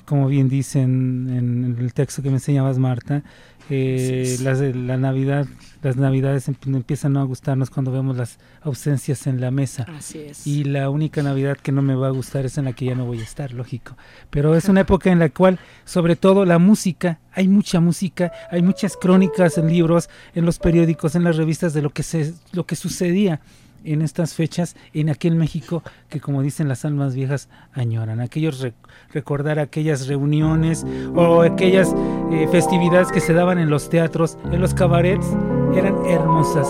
como bien dicen en el texto que me enseñabas, Marta, eh, las, de la Navidad, las Navidades em- empiezan a gustarnos cuando vemos las ausencias en la mesa. Así es. Y la única Navidad que no me va a gustar es en la que ya no voy a estar, lógico. Pero es una época en la cual, sobre todo la música, hay mucha música, hay muchas crónicas en libros, en los periódicos, en las revistas de lo que se, lo que sucedía en estas fechas en aquel México que como dicen las almas viejas añoran, aquellos re- recordar aquellas reuniones o aquellas eh, festividades que se daban en los teatros, en los cabarets, eran hermosas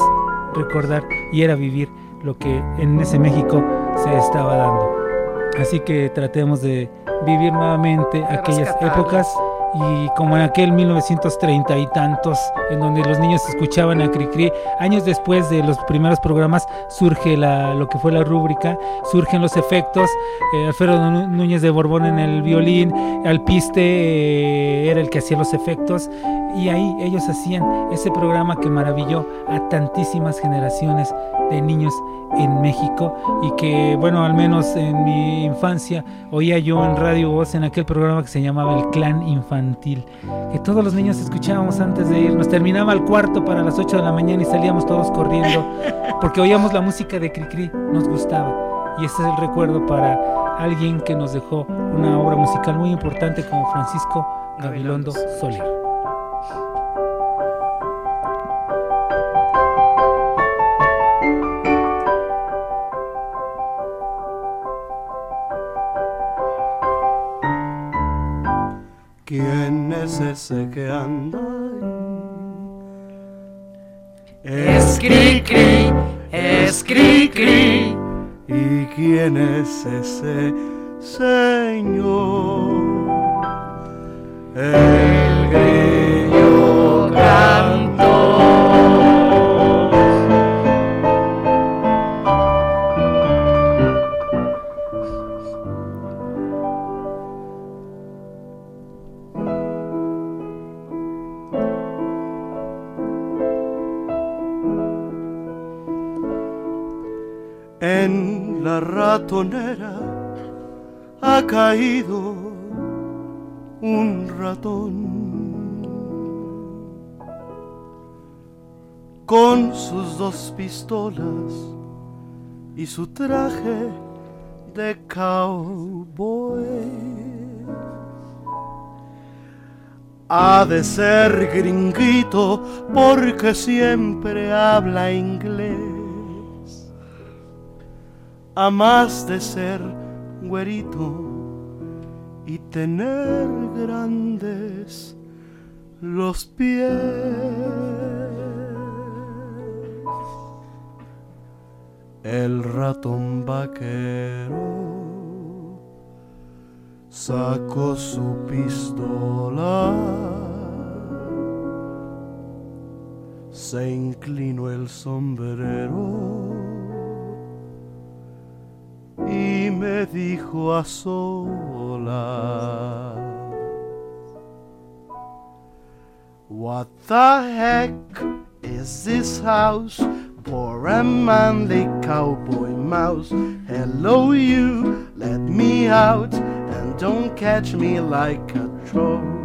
recordar y era vivir lo que en ese México se estaba dando. Así que tratemos de vivir nuevamente aquellas épocas y como en aquel 1930 y tantos, en donde los niños escuchaban a Cricri, años después de los primeros programas surge la, lo que fue la rúbrica, surgen los efectos, eh, Alfredo Nú- Núñez de Borbón en el violín, Alpiste eh, era el que hacía los efectos y ahí ellos hacían ese programa que maravilló a tantísimas generaciones de niños en México y que bueno al menos en mi infancia oía yo en Radio Voz en aquel programa que se llamaba El Clan Infantil que todos los niños escuchábamos antes de irnos. Terminaba el cuarto para las 8 de la mañana y salíamos todos corriendo porque oíamos la música de Cricri nos gustaba. Y este es el recuerdo para alguien que nos dejó una obra musical muy importante como Francisco Gabilondo Soler ¿Quién es ese que anda Es Cricri, es Cricri. ¿Y quién es ese señor? El grillo ratonera ha caído un ratón. Con sus dos pistolas y su traje de cowboy. Ha de ser gringuito porque siempre habla inglés. A más de ser güerito y tener grandes los pies. El ratón vaquero sacó su pistola, se inclinó el sombrero me dijo a sola. What the heck is this house? For a manly cowboy mouse. Hello, you, let me out and don't catch me like a trout.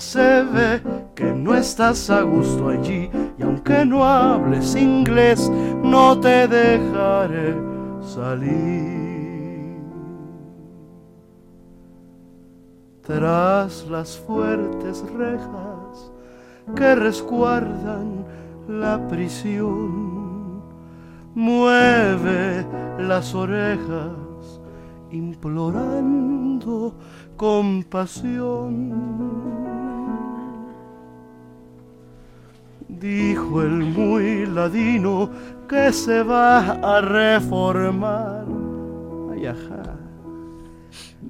Se ve que no estás a gusto allí y aunque no hables inglés, no te dejaré salir. Tras las fuertes rejas que resguardan la prisión, mueve las orejas implorando compasión. Dijo el muy ladino que se va a reformar. Ay.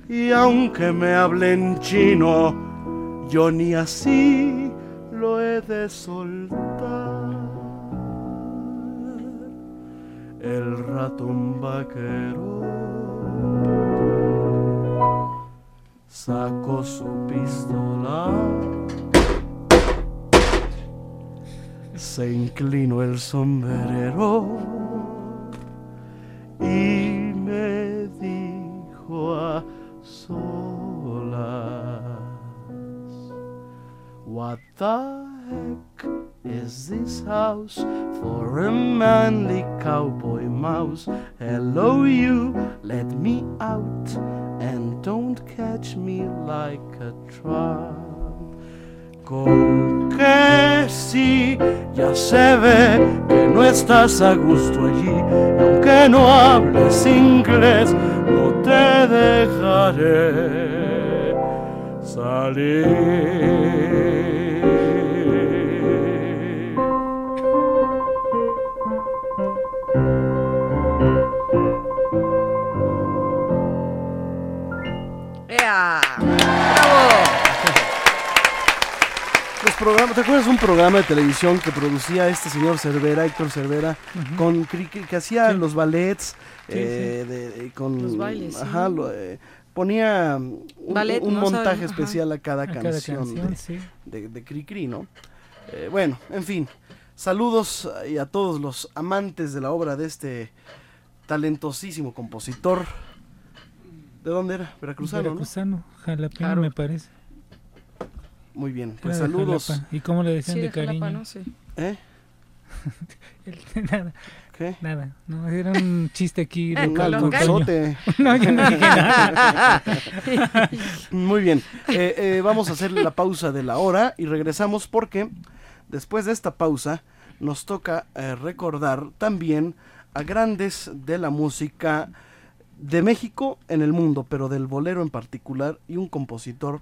Y aunque me hablen chino, yo ni así lo he de soltar. El ratón vaquero sacó su pistola, se inclinó el sombrero y me dijo a solas, What the heck is this house for a manly cowboy mouse? Hello, you, let me out and don't catch me like a trap. Con que sí, ya se ve que no estás a gusto allí, aunque no hables inglés, no te dejaré salir. Programas, ¿Te acuerdas de un programa de televisión que producía este señor Cervera, Héctor Cervera, Ujú. con cri- que, que hacía Sí. los ballets, Sí, eh, de- de- con, Los bailes, sí. ajá, lo, eh, ponía un, Ballet, un ¿no? montaje ajá. especial a cada A cada canción, canción, de, sí. de, de Cri Cri, ¿no? Eh, bueno, en fin, saludos y a todos los amantes de la obra de este talentosísimo compositor. ¿De dónde era? Veracruzano, ¿no? Veracruzano, jalapeño Claro. me parece. Muy bien, pues de saludos. ¿Y cómo le decían Sí, de de Jalapa, cariño? ¿no? Sí. ¿Eh? El- nada. ¿Qué? Nada. No, era un chiste aquí Un Toño. alonsote. No, yo no dije nada. Muy bien, eh, eh, vamos a hacer la pausa de la hora y regresamos porque después de esta pausa nos toca eh, recordar también a grandes de la música de México en el mundo, pero del bolero en particular, y un compositor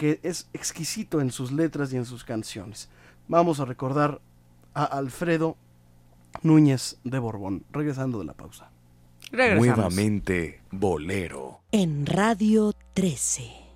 que es exquisito en sus letras y en sus canciones. Vamos a recordar a Alfredo Núñez de Borbón, regresando de la pausa. Nuevamente Bolero. En Radio 13.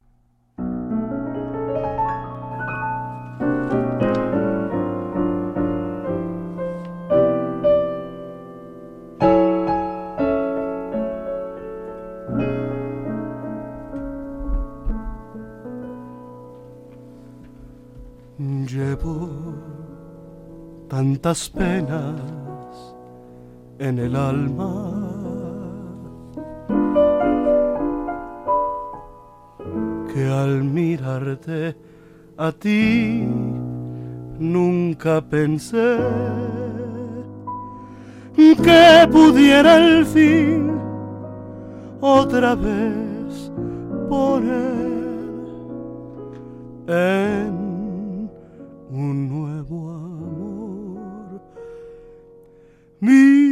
Tantas penas en el alma. Que al mirarte a ti nunca pensé que pudiera al fin otra vez poner en un nuevo Mi.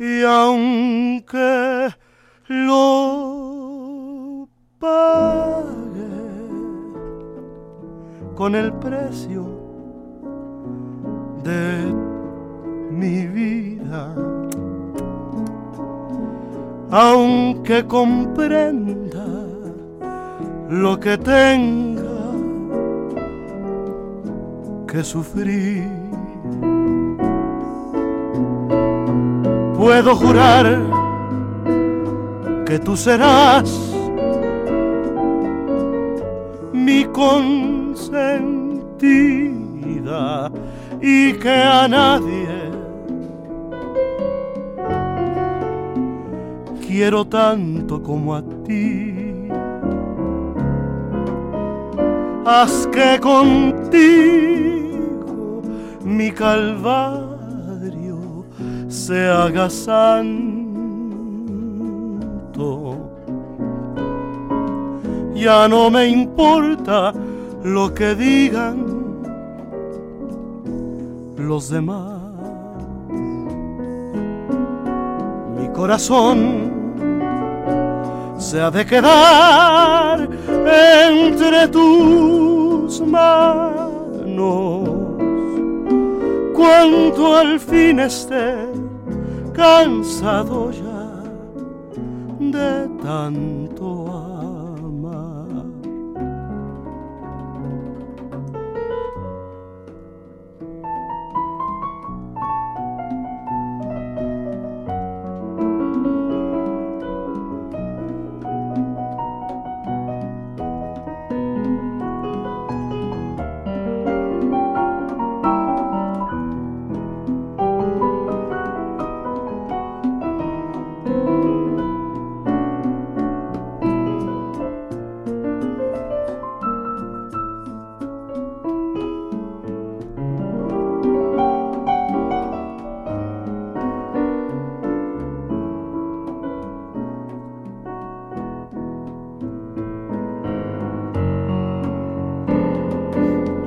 Y aunque lo pague con el precio de mi vida, aunque comprenda lo que tenga que sufrir. Puedo jurar que tú serás mi consentida y que a nadie quiero tanto como a ti. Haz que contigo mi calvario se haga santo. Ya no me importa lo que digan los demás. Mi corazón se ha de quedar entre tus manos. Cuando al fin esté cansado ya de tanto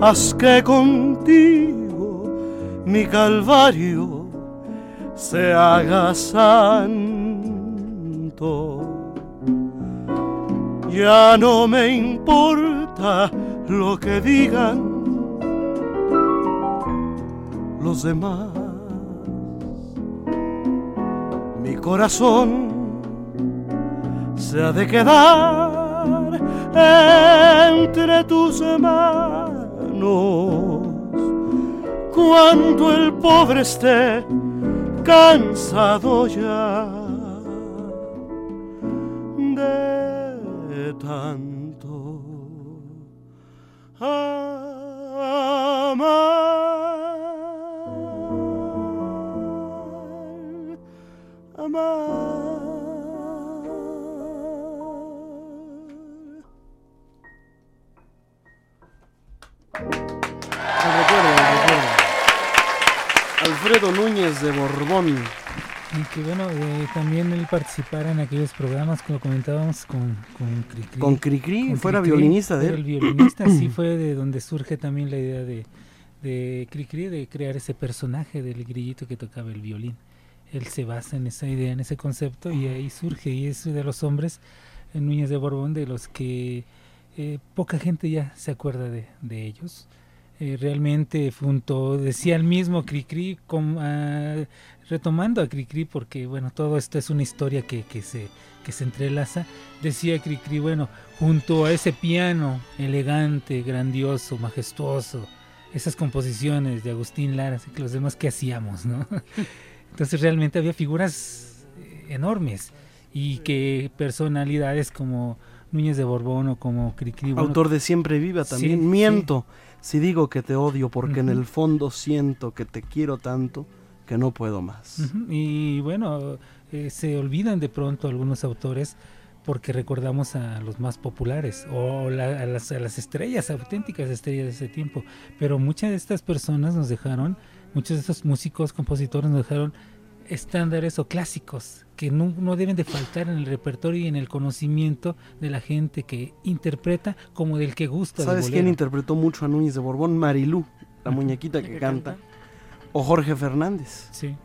haz que contigo mi calvario se haga santo. Ya no me importa lo que digan los demás. Mi corazón se ha de quedar entre tus manos cuando el pobre esté cansado ya de tanto amar, amar. Alfredo Núñez de Borbón Y que bueno, eh, también él participara en aquellos programas, como comentábamos, con, con Cricri. Con Cricri, fuera violinista de él. El violinista, sí fue de donde surge también la idea de, de Cricri, de crear ese personaje del grillito que tocaba el violín. Él se basa en esa idea, en ese concepto, y ahí surge, y es de los hombres, en Núñez de Borbón, de los que eh, poca gente ya se acuerda de, de ellos. Eh, realmente junto, decía el mismo Cricri, com, uh, retomando a Cricri, porque bueno, todo esto es una historia que, que, se, que se entrelaza, decía Cricri, bueno, junto a ese piano elegante, grandioso, majestuoso, esas composiciones de Agustín Lara, así que los demás, ¿qué hacíamos? no? Entonces realmente había figuras enormes y que personalidades como Núñez de Borbón o como Cricri. Bueno, Autor de Siempre Viva también. Sí, Miento si digo que te odio porque en el fondo siento que te quiero tanto que no puedo más. Uh -huh. Y bueno, eh, se olvidan de pronto algunos autores porque recordamos a los más populares o la, a, las, a, las, estrellas, auténticas estrellas de ese tiempo. Pero muchas de estas personas nos dejaron, muchos de estos músicos, compositores nos dejaron estándares o clásicos que no, no, deben de faltar en el repertorio y en el conocimiento de la gente que interpreta como del que gusta. ¿Sabes quién interpretó mucho a Núñez de Borbón? Marilú, la muñequita que, que canta. canta. O Jorge Fernández. Sí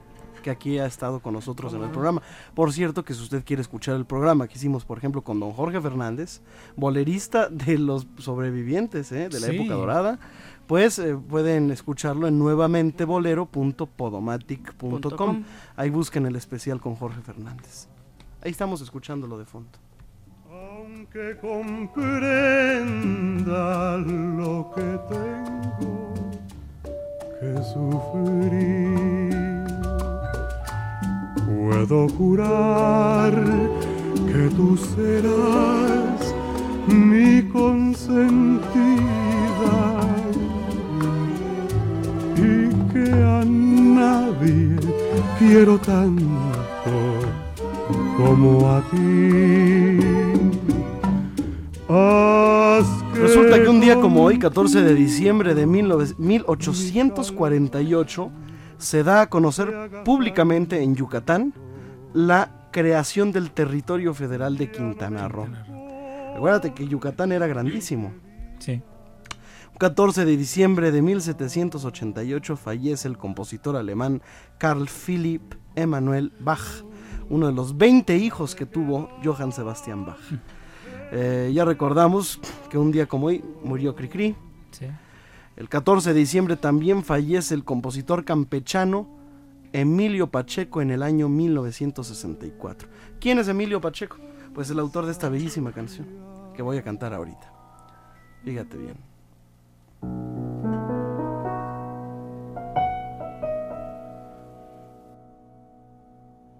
que aquí ha estado con nosotros en el programa. Por cierto, que si usted quiere escuchar el programa que hicimos, por ejemplo, con don Jorge Fernández, bolerista de los sobrevivientes ¿eh? de la sí. época dorada, pues eh, pueden escucharlo en nuevamente bolero.podomatic.com. Ahí busquen el especial con Jorge Fernández. Ahí estamos escuchándolo de fondo. Aunque comprenda lo que tengo que sufrir Puedo jurar que tú serás mi consentida que a nadie quiero tanto como a ti. Resulta que un día como hoy, 14 de diciembre de 1848, se da a conocer públicamente en Yucatán la creación del territorio federal de Quintana Roo. Acuérdate que Yucatán era grandísimo. Sí. 14 de diciembre de 1788 fallece el compositor alemán Carl Philipp Emanuel Bach, uno de los 20 hijos que tuvo Johann Sebastian Bach. Eh, ya recordamos que un día como hoy murió Cricri. Sí. El 14 de diciembre también fallece el compositor campechano Emilio Pacheco en el año 1964. ¿Quién es Emilio Pacheco? Pues el autor de esta bellísima canción que voy a cantar ahorita. Fíjate bien.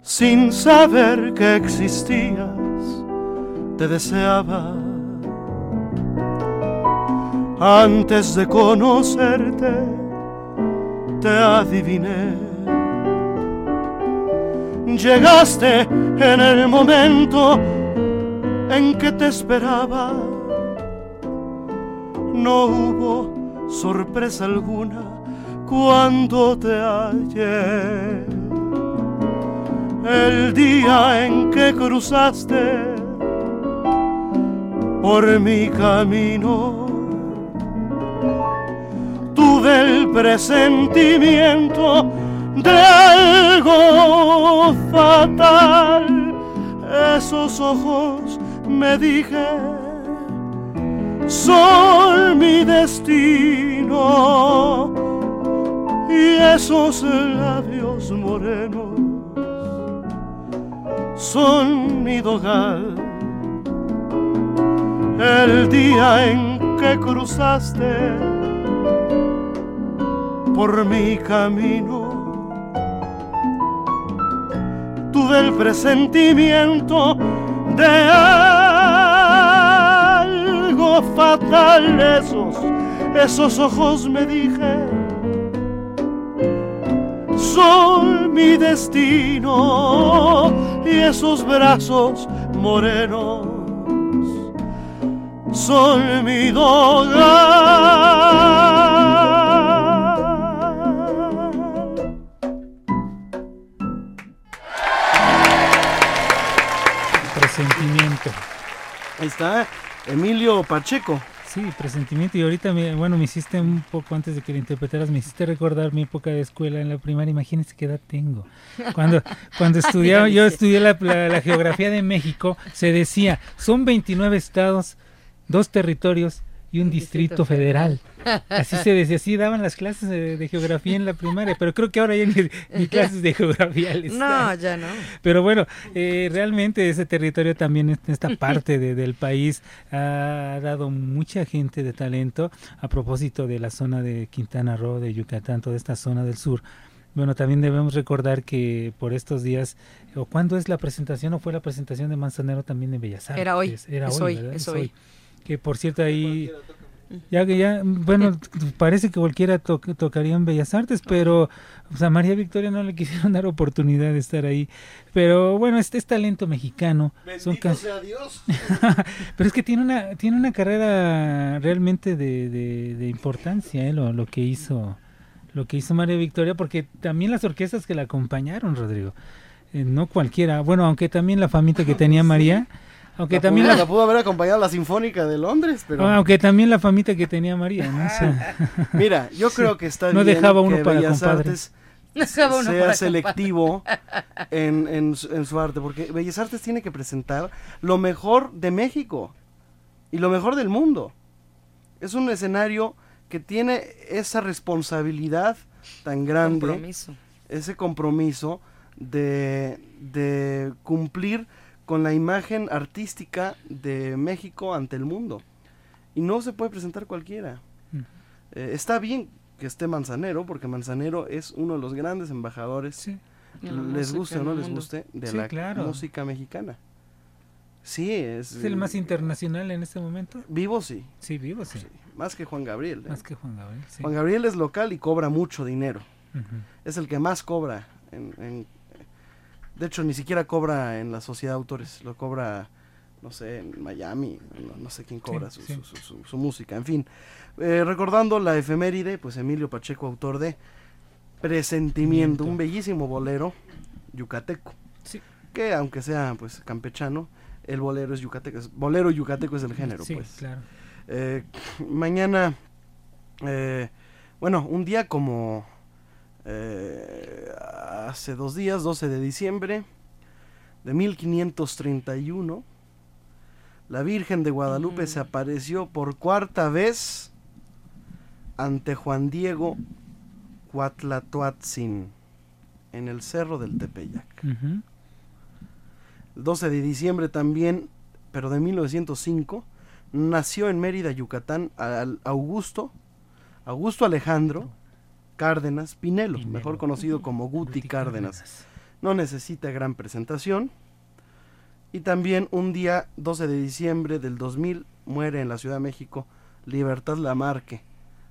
Sin saber que existías, te deseaba antes de conocerte, te adiviné. Llegaste en el momento en que te esperaba. No hubo sorpresa alguna cuando te hallé. El día en que cruzaste por mi camino tuve el presentimiento de algo fatal. Esos ojos me dije son mi destino y esos labios morenos son mi dogal. El día en que cruzaste por mi camino. Tuve el presentimiento de fatal esos, esos ojos me dije. Son mi destino y esos brazos morenos son mi hogar. Presentimiento. Ahí está. Emilio Pacheco. Sí, presentimiento. Y ahorita, me, bueno, me hiciste un poco antes de que lo interpretaras, me hiciste recordar mi época de escuela en la primaria. Imagínense qué edad tengo. Cuando, cuando estudiaba, yo estudié la, la, la geografía de México, se decía, son 29 estados, dos territorios y un distrito federal. Así se decía, así daban las clases de, de, geografía en la primaria, pero creo que ahora ya ni, ni clases de geografía les No, ya no. Pero bueno, eh, realmente ese territorio también, esta parte de, del país, ha dado mucha gente de talento a propósito de la zona de Quintana Roo, de Yucatán, toda esta zona del sur. Bueno, también debemos recordar que por estos días, o cuándo es la presentación, o fue la presentación de Manzanero también en Bellas Artes. Era hoy. Era es hoy, es hoy. Que por cierto ahí... Ya que ya, bueno, parece que cualquiera to tocaría en Bellas Artes, pero o sea, a María Victoria no le quisieron dar oportunidad de estar ahí. Pero bueno, este es talento mexicano. Son sea Dios. pero es que tiene una, tiene una carrera realmente de, de, de importancia, ¿eh? lo, lo que hizo lo que hizo María Victoria, porque también las orquestas que la acompañaron, Rodrigo, eh, no cualquiera, bueno, aunque también la famita que tenía María, aunque la también pudo, la, la, pudo haber acompañado a la Sinfónica de Londres, pero aunque también la famita que tenía María, ¿no? O sea, Mira, yo sí, creo que está no bien dejaba uno que para Bellas compadre. Artes No dejaba uno sea para selectivo en, en, su- en su arte, porque Bellas Artes tiene que presentar lo mejor de México y lo mejor del mundo. Es un escenario que tiene esa responsabilidad tan grande, Compromiso. ese compromiso de, de cumplir con la imagen artística de México ante el mundo. Y no se puede presentar cualquiera. Mm. Eh, está bien que esté Manzanero, porque Manzanero es uno de los grandes embajadores, De la les música guste o no les guste, de Sí, la claro. música mexicana. Sí, es... es el más internacional en este momento. Vivo sí, Sí, vivo, sí. más que Juan Gabriel. ¿eh? Más que Juan Gabriel. Sí. Juan Gabriel es local y cobra mucho dinero. Es el que más cobra. En, en- de hecho, ni siquiera cobra en la sociedad de autores, lo cobra, no sé, en Miami, no, no sé quién cobra Sí, su, sí. su- su- su- música. En fin, Eh, recordando la efeméride, pues Emilio Pacheco, autor de Presentimiento, un bellísimo bolero yucateco. Sí. Que aunque sea pues campechano, el bolero es yucateco. es- bolero yucateco es el género, Sí, pues. claro. Eh, mañana, eh, bueno, un día como eh, hace dos días, 12 de diciembre de 1531, la Virgen de Guadalupe se apareció por cuarta vez ante Juan Diego Cuatlatoatzin en el cerro del Tepeyac. El 12 de diciembre también, pero de 1905, nació en Mérida, Yucatán, al Augusto, Augusto Alejandro Cárdenas Pinelo, mejor conocido como Guti, Cárdenas. No necesita gran presentación. Y también un día, 12 de diciembre del 2000, muere en la Ciudad de México Libertad Lamarque,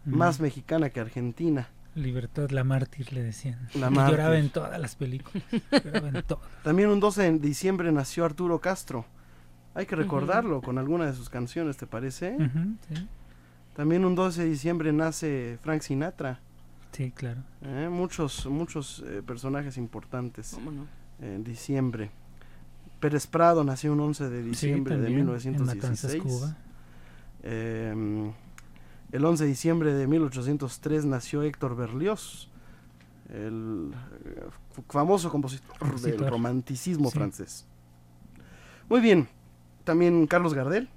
Ujú. más mexicana que argentina. Libertad la mártir le decían. La Y. Lloraba en todas las películas. En todas. También un 12 de diciembre nació Arturo Castro. Hay que recordarlo con alguna de sus canciones, ¿te parece? Sí. También un 12 de diciembre nace Frank Sinatra. Sí, claro. ¿eh? Muchos, muchos eh, personajes importantes ¿Cómo no? en diciembre. Pérez Prado nació un 11 de diciembre de también, en Matanzas, 1916. Cuba. Eh, el 11 de diciembre de 1803 nació Héctor Berlioz, el eh, famoso compositor, del romanticismo Sí. francés. Muy bien, también Carlos Gardel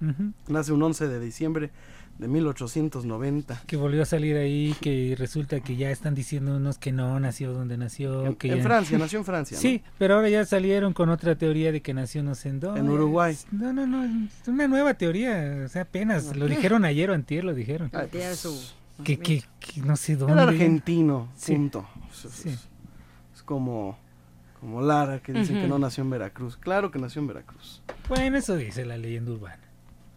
Ujú. nace un 11 de diciembre de 1890. Que volvió a salir ahí, que resulta que ya están diciendo unos que no nació donde nació. En- que en ya- Francia, nació en Francia, ¿no? Sí, pero ahora ya salieron con otra teoría de que nació no sé en dónde. En Uruguay. No, no, no, es una nueva teoría, o sea, apenas, lo dijeron ayer o antier, lo dijeron. Ay, su Que, que, que no sé dónde. Era argentino, Sí. punto. Es, es- Sí. es como, como Lara, que dicen que no nació en Veracruz. Claro que nació en Veracruz. Bueno, eso dice la leyenda urbana.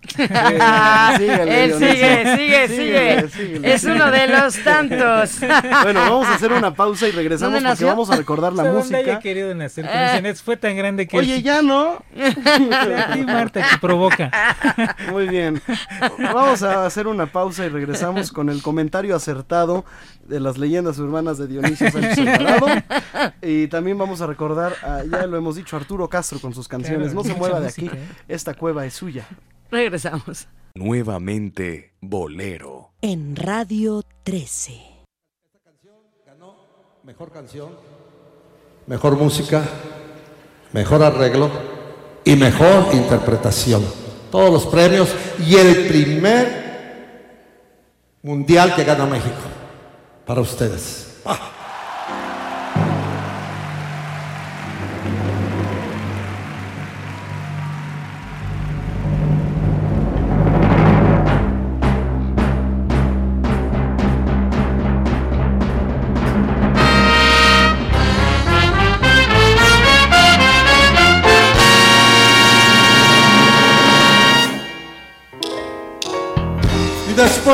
Síguele, Él sigue, sigue, Síguele, sigue. síguele. Es uno de los tantos. Bueno, vamos a hacer una pausa y regresamos ¿Dónde porque nació? vamos a recordar la donde haya música. querido nacer, Eh. fue tan grande que... Oye, ya no. Ti, Marta, que provoca. Muy bien. Vamos a hacer una pausa y regresamos con el comentario acertado de las leyendas urbanas de Dionisio Sánchez Alvarado. Y también vamos a recordar, a- ya lo hemos dicho, Arturo Castro con sus canciones. Claro, no se mueva de aquí. música, ¿eh? Esta cueva es suya. Regresamos. Nuevamente Bolero. En Radio 13. Mejor canción, mejor música, mejor arreglo y mejor interpretación. Todos los premios y el primer mundial que gana México. Para ustedes. Ah.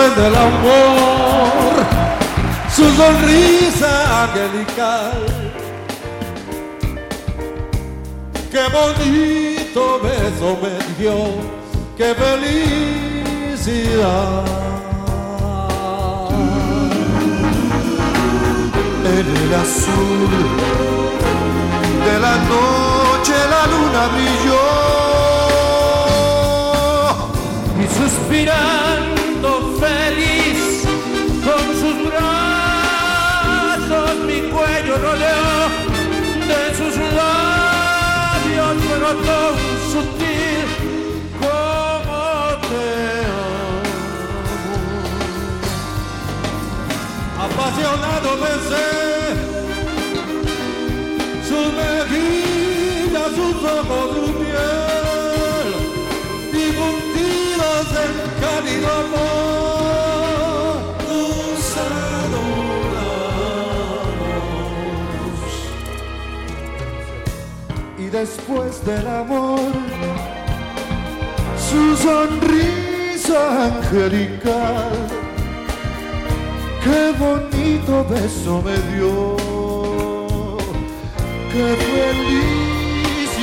Del amor, su sonrisa angelical. Qué bonito beso me dio, qué felicidad. En el azul de la noche la luna brilló y suspirando besé sus mejillas, sus ojos, su piel, difundidos en cálido amor, nos adoramos. Y después del amor, su sonrisa angelical qué bonito beso me dio, qué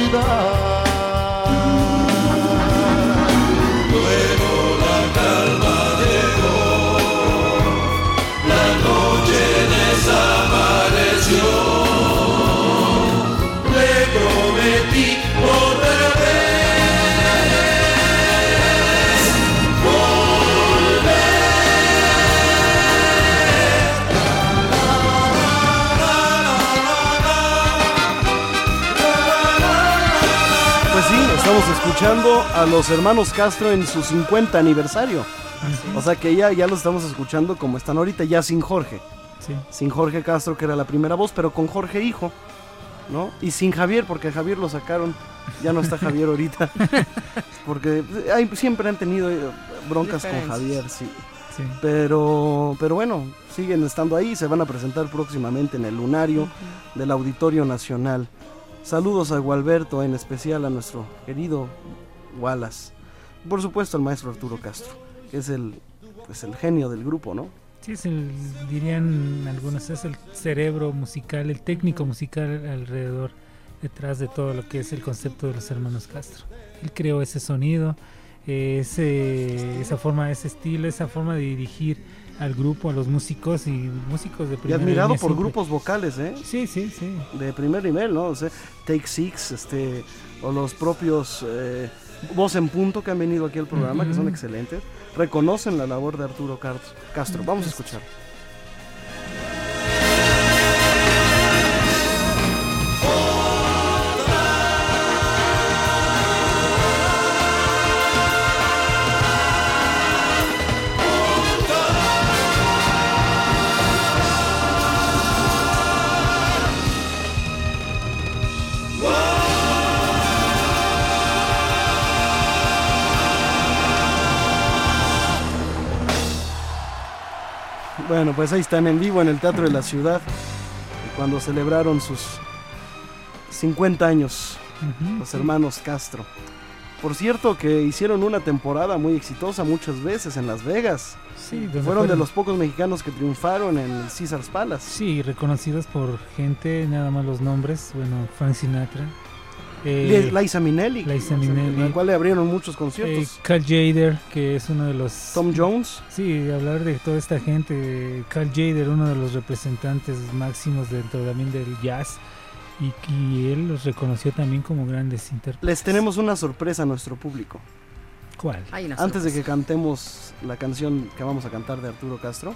felicidad. Estamos escuchando a los hermanos Castro en su 50 aniversario. O sea que ya, ya los estamos escuchando como están ahorita, ya sin Jorge. Sí. Sin Jorge Castro, que era la primera voz, pero con Jorge Hijo, ¿no? Y sin Javier, porque a Javier lo sacaron. Ya no está Javier ahorita. Porque hay- siempre han tenido eh, broncas con. Javier, sí. Sí. Pero, pero bueno, siguen estando ahí, se van a presentar próximamente en el Lunario del Auditorio Nacional. Saludos a Gualberto, en especial a nuestro querido Wallace. Por supuesto al maestro Arturo Castro, que es el, pues el genio del grupo, ¿no? Sí, es el- dirían algunos, es el cerebro musical, el técnico musical alrededor, detrás de todo lo que es el concepto de los hermanos Castro. Él creó ese sonido, eh, ese, esa forma, ese estilo, esa forma de dirigir al grupo, a los músicos y músicos de Y primera admirado por siempre. grupos vocales, ¿eh? Sí, sí, sí. De primer nivel, ¿no? O sea, Take Six, este, o los propios eh, Voz en Punto que han venido aquí al programa, que son excelentes, reconocen la labor de Arturo Castro. Vamos a escuchar. Bueno, pues ahí están en vivo en el Teatro de la Ciudad, cuando celebraron sus 50 años, los hermanos Castro. Por cierto, que hicieron una temporada muy exitosa muchas veces en Las Vegas. Sí, donde Fueron de fueron- los pocos mexicanos que triunfaron en el Caesars Palace. Sí, reconocidos por gente, nada más los nombres. Bueno, Frank Sinatra. Li- Liza Minnelli, Liza Minnelli. la cual le abrieron muchos eh, conciertos. Carl Jader, que es uno de los... Tom Jones. Sí, hablar de toda esta gente. Carl Jader, uno de los representantes máximos dentro también del jazz. Y, y él los reconoció también como grandes intérpretes. Les tenemos una sorpresa a nuestro público. ¿Cuál? Antes de que cantemos la canción que vamos a cantar de Arturo Castro.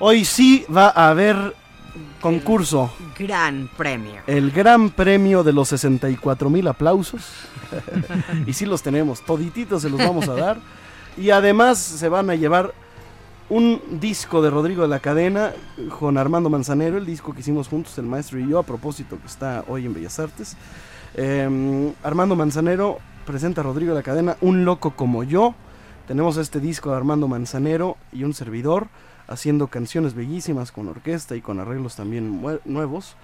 Hoy sí va a haber concurso. Gran premio. El gran premio de los 64 mil aplausos. y sí los tenemos, todititos se los vamos a dar. Y además se van a llevar un disco de Rodrigo de la Cadena con Armando Manzanero, el disco que hicimos juntos, el maestro y yo, a propósito que está hoy en Bellas Artes. Eh, Armando Manzanero presenta a Rodrigo de la Cadena, Un Loco como yo. Tenemos este disco de Armando Manzanero y un servidor haciendo canciones bellísimas con orquesta y con arreglos también nuevos.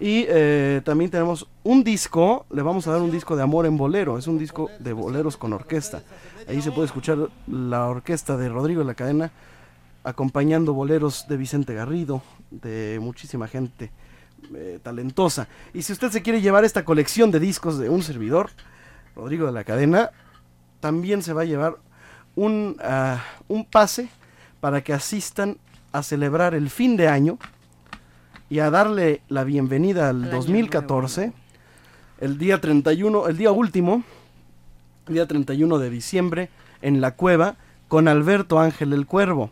Y eh, también tenemos un disco, le vamos a dar un disco de Amor en Bolero, es un disco de boleros con orquesta. Ahí se puede escuchar la orquesta de Rodrigo de la Cadena acompañando boleros de Vicente Garrido, de muchísima gente eh, talentosa. Y si usted se quiere llevar esta colección de discos de un servidor, Rodrigo de la Cadena, también se va a llevar un, ah, un pase para que asistan a celebrar el fin de año y a darle la bienvenida al año 2014, el día 31, el día último, el día 31 de diciembre, en la cueva, con Alberto Ángel el Cuervo.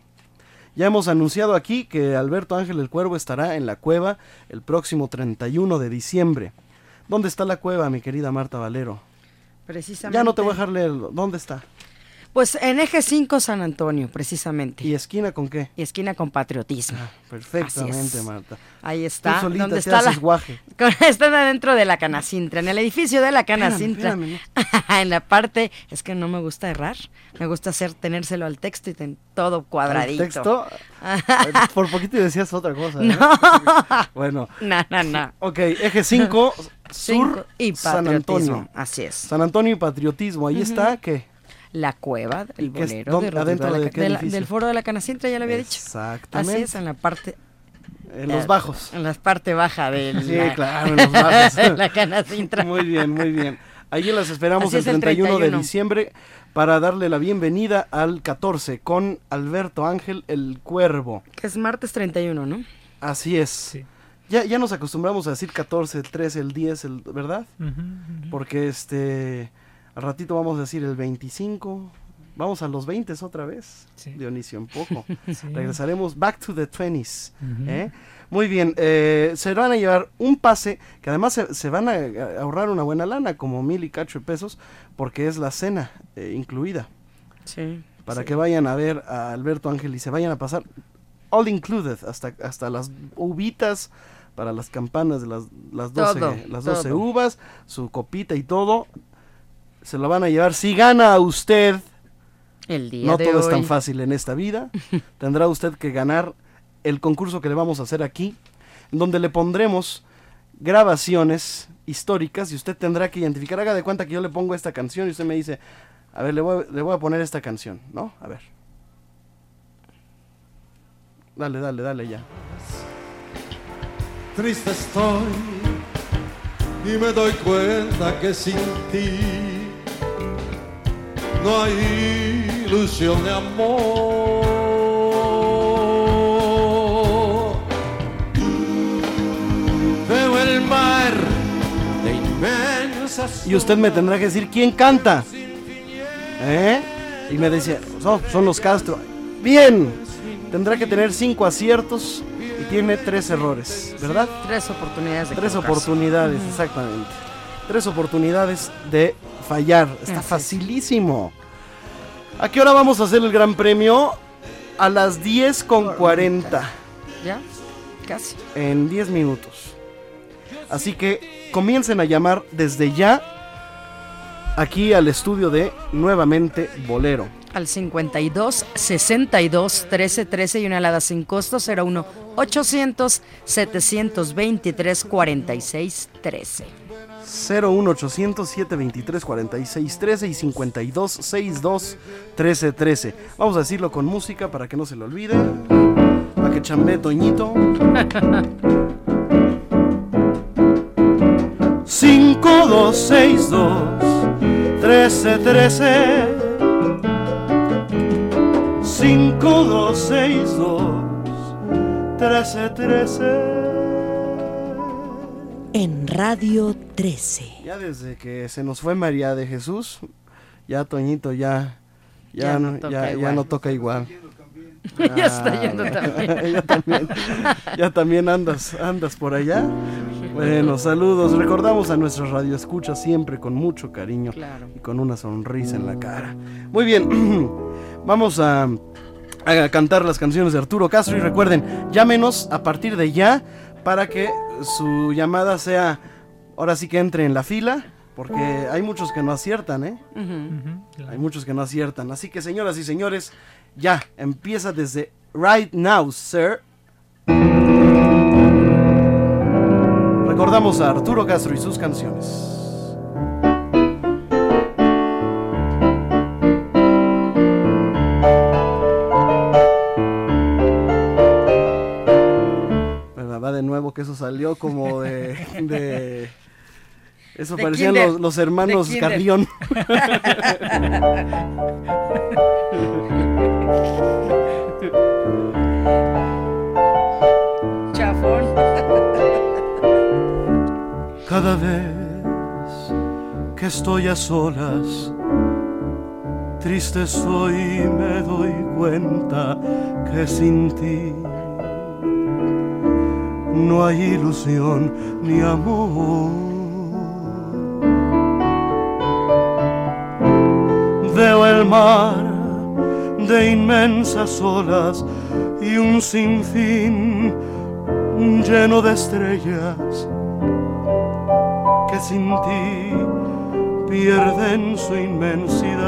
Ya hemos anunciado aquí que Alberto Ángel el Cuervo estará en la cueva el próximo 31 de diciembre. ¿Dónde está la cueva, mi querida Marta Valero? Precisamente. Ya no te voy a dejar leerlo. ¿Dónde está? Pues en eje 5 San Antonio, precisamente. ¿Y esquina con qué? Y esquina con patriotismo. Perfectamente, Así es. Marta. Ahí está. Tú solita donde te está la, haces guaje. con- Están adentro de la Canacintra, en el edificio de la Espérame, Canacintra. espérame, en la parte, es que no me gusta errar, me gusta hacer tenérselo al texto y ten todo cuadradito. ¿El texto? Por poquito decías otra cosa. ¿eh? No. Bueno. No, no, no. Ok, eje 5, Cinco sur y San patriotismo, Antonio. así es. San Antonio y patriotismo. Ahí está, ¿qué? La cueva, el bolero de Rodrigo adentro de la de Ca- qué de la- edificio? del foro de la Canacintra, ya lo había dicho. Exactamente. Así es, en la parte... En los bajos. En la parte baja de Sí, la, claro, en los bajos. de la Canacintra. Muy bien, muy bien. Allí las esperamos el es, el 31, de 31. diciembre para darle la bienvenida al 14 con Alberto Ángel el Cuervo. Que es martes 31, ¿no? Así es. Ya, ya nos acostumbramos a decir 14, el 13, el 10, el, ¿verdad? Porque este al ratito vamos a decir el 25. Vamos a los 20 otra vez, Dionisio, un poco. Sí. Regresaremos back to the 20s. Ujú. ¿eh? Muy bien, eh, se van a llevar un pase que además se, se van a, a ahorrar una buena lana, como mil y cacho de pesos, porque es la cena eh, incluida. Sí. Para sí. que vayan a ver a Alberto Ángel y se vayan a pasar all included, hasta, hasta las uvitas para las campanas de las, las 12, Todo, las 12 todo. uvas, su copita y todo. Se lo van a llevar. Si gana usted, El día no de todo es tan fácil en esta vida. Tendrá usted que ganar el concurso que le vamos a hacer aquí, en donde le pondremos grabaciones históricas y usted tendrá que identificar. Haga de cuenta que yo le pongo esta canción y usted me dice, a ver, le voy, a- le voy a poner esta canción, ¿no? A ver. Dale, dale, dale ya. Triste estoy y me doy cuenta que sin ti no hay ilusión de amor. Veo el mar de inmensas Y usted me tendrá que decir, ¿quién canta? ¿Eh? Y me decía, "No, son los Castro. Bien, tendrá que tener cinco aciertos y tiene tres errores, ¿verdad? Tres oportunidades de Tres oportunidades, exactamente. Tres oportunidades de fallar. Está Así es. facilísimo. ¿A qué hora vamos a hacer el gran premio? A las 10 con 40. ¿Ya? Casi. En 10 minutos. Así que comiencen a llamar desde ya aquí al estudio de Nuevamente Bolero. Al 52 62 13 13 y una alada sin costo 01 800 723 46 13. 01800 723 46 13 y 52 62 13 13. Vamos a decirlo con música para que no se lo olvide. Para que chambe Toñito. 5262 1313 5262 1313 En Radio 13. Ya desde que se nos fue María de Jesús, ya Toñito ya ya, Ya no toca ya, ya igual. no toca igual. Ya está Ah, yendo también. ya también. Ya también andas andas por allá. Bueno, saludos. Recordamos a nuestros radioescuchas siempre con mucho cariño Claro. y con una sonrisa en la cara. Muy bien. Vamos a a cantar las canciones de Arturo Castro y recuerden, llámenos a partir de ya para que su llamada sea ahora sí que entre en la fila, porque hay muchos que no aciertan, ¿eh? Hay muchos que no aciertan. Así que señoras y señores, ya empieza desde right now, sir. Recordamos a Arturo Castro y sus canciones. Nuevo que eso salió como de... de- eso De parecían los, los hermanos. Carrión. Chafón. Cada vez que estoy a solas, triste estoy y me doy cuenta que sin ti no hay ilusión ni amor. Veo el mar de inmensas olas y un sinfín lleno de estrellas que sin ti pierden su inmensidad.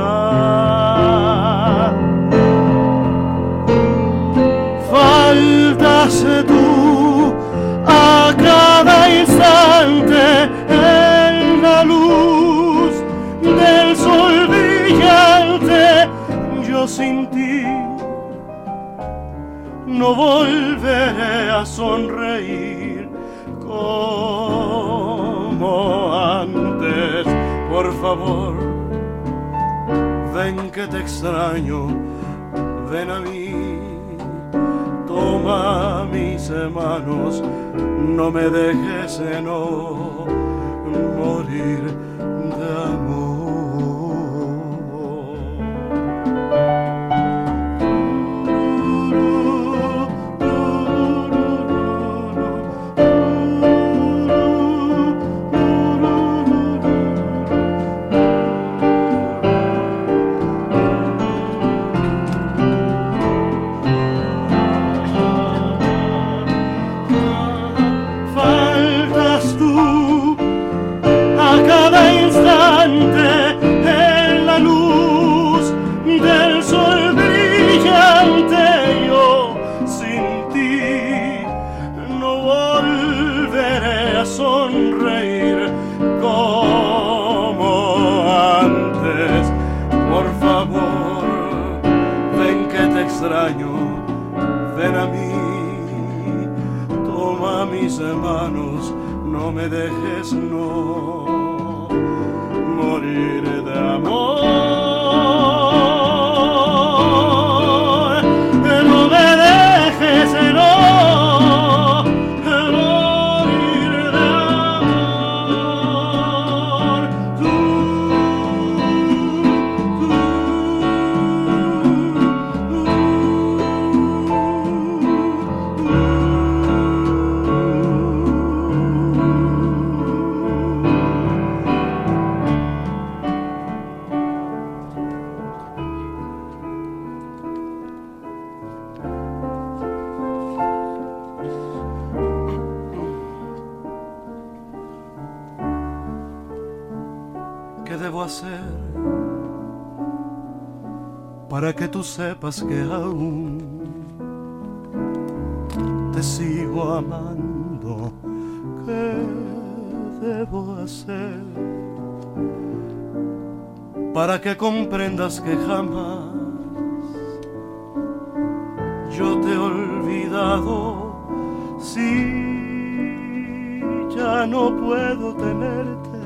Faltas tú a cada instante en la luz del sol brillante. Sin ti no volveré a sonreír como antes. Por favor, ven que te extraño, ven a mí, toma mis manos, no me dejes no morir me dejes no sepas que aún te sigo amando? ¿Qué debo hacer para que comprendas que jamás yo te he olvidado si ya no puedo tenerte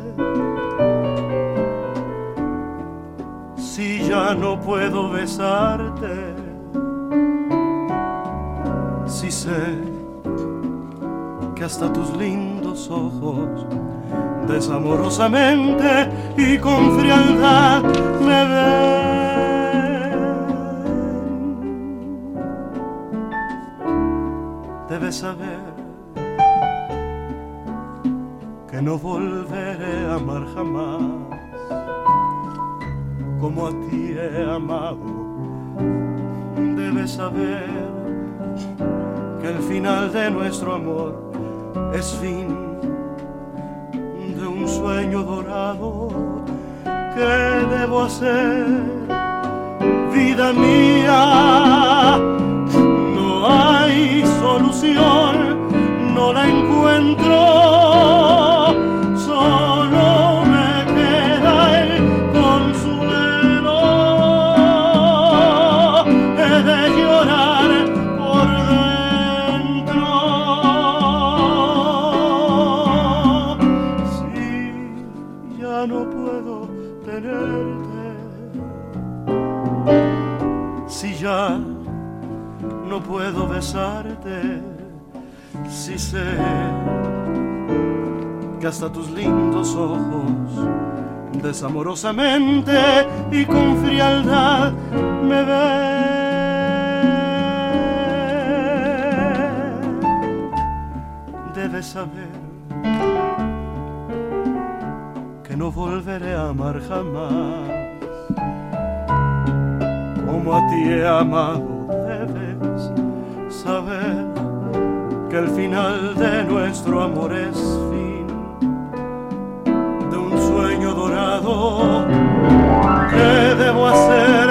si ya no puedo besarte si sé que hasta tus lindos ojos desamorosamente y con frialdad me ven. Debes saber que no volveré a amar jamás como a ti he amado. Debes saber que el final de nuestro amor es fin de un sueño dorado. ¿Qué debo hacer, vida mía? No hay solución, no la encuentro. Que hasta tus lindos ojos desamorosamente y con frialdad me ven. Debes saber que no volveré a amar jamás como a ti he amado. El final de nuestro amor es fin de un sueño dorado. ¿Qué debo hacer,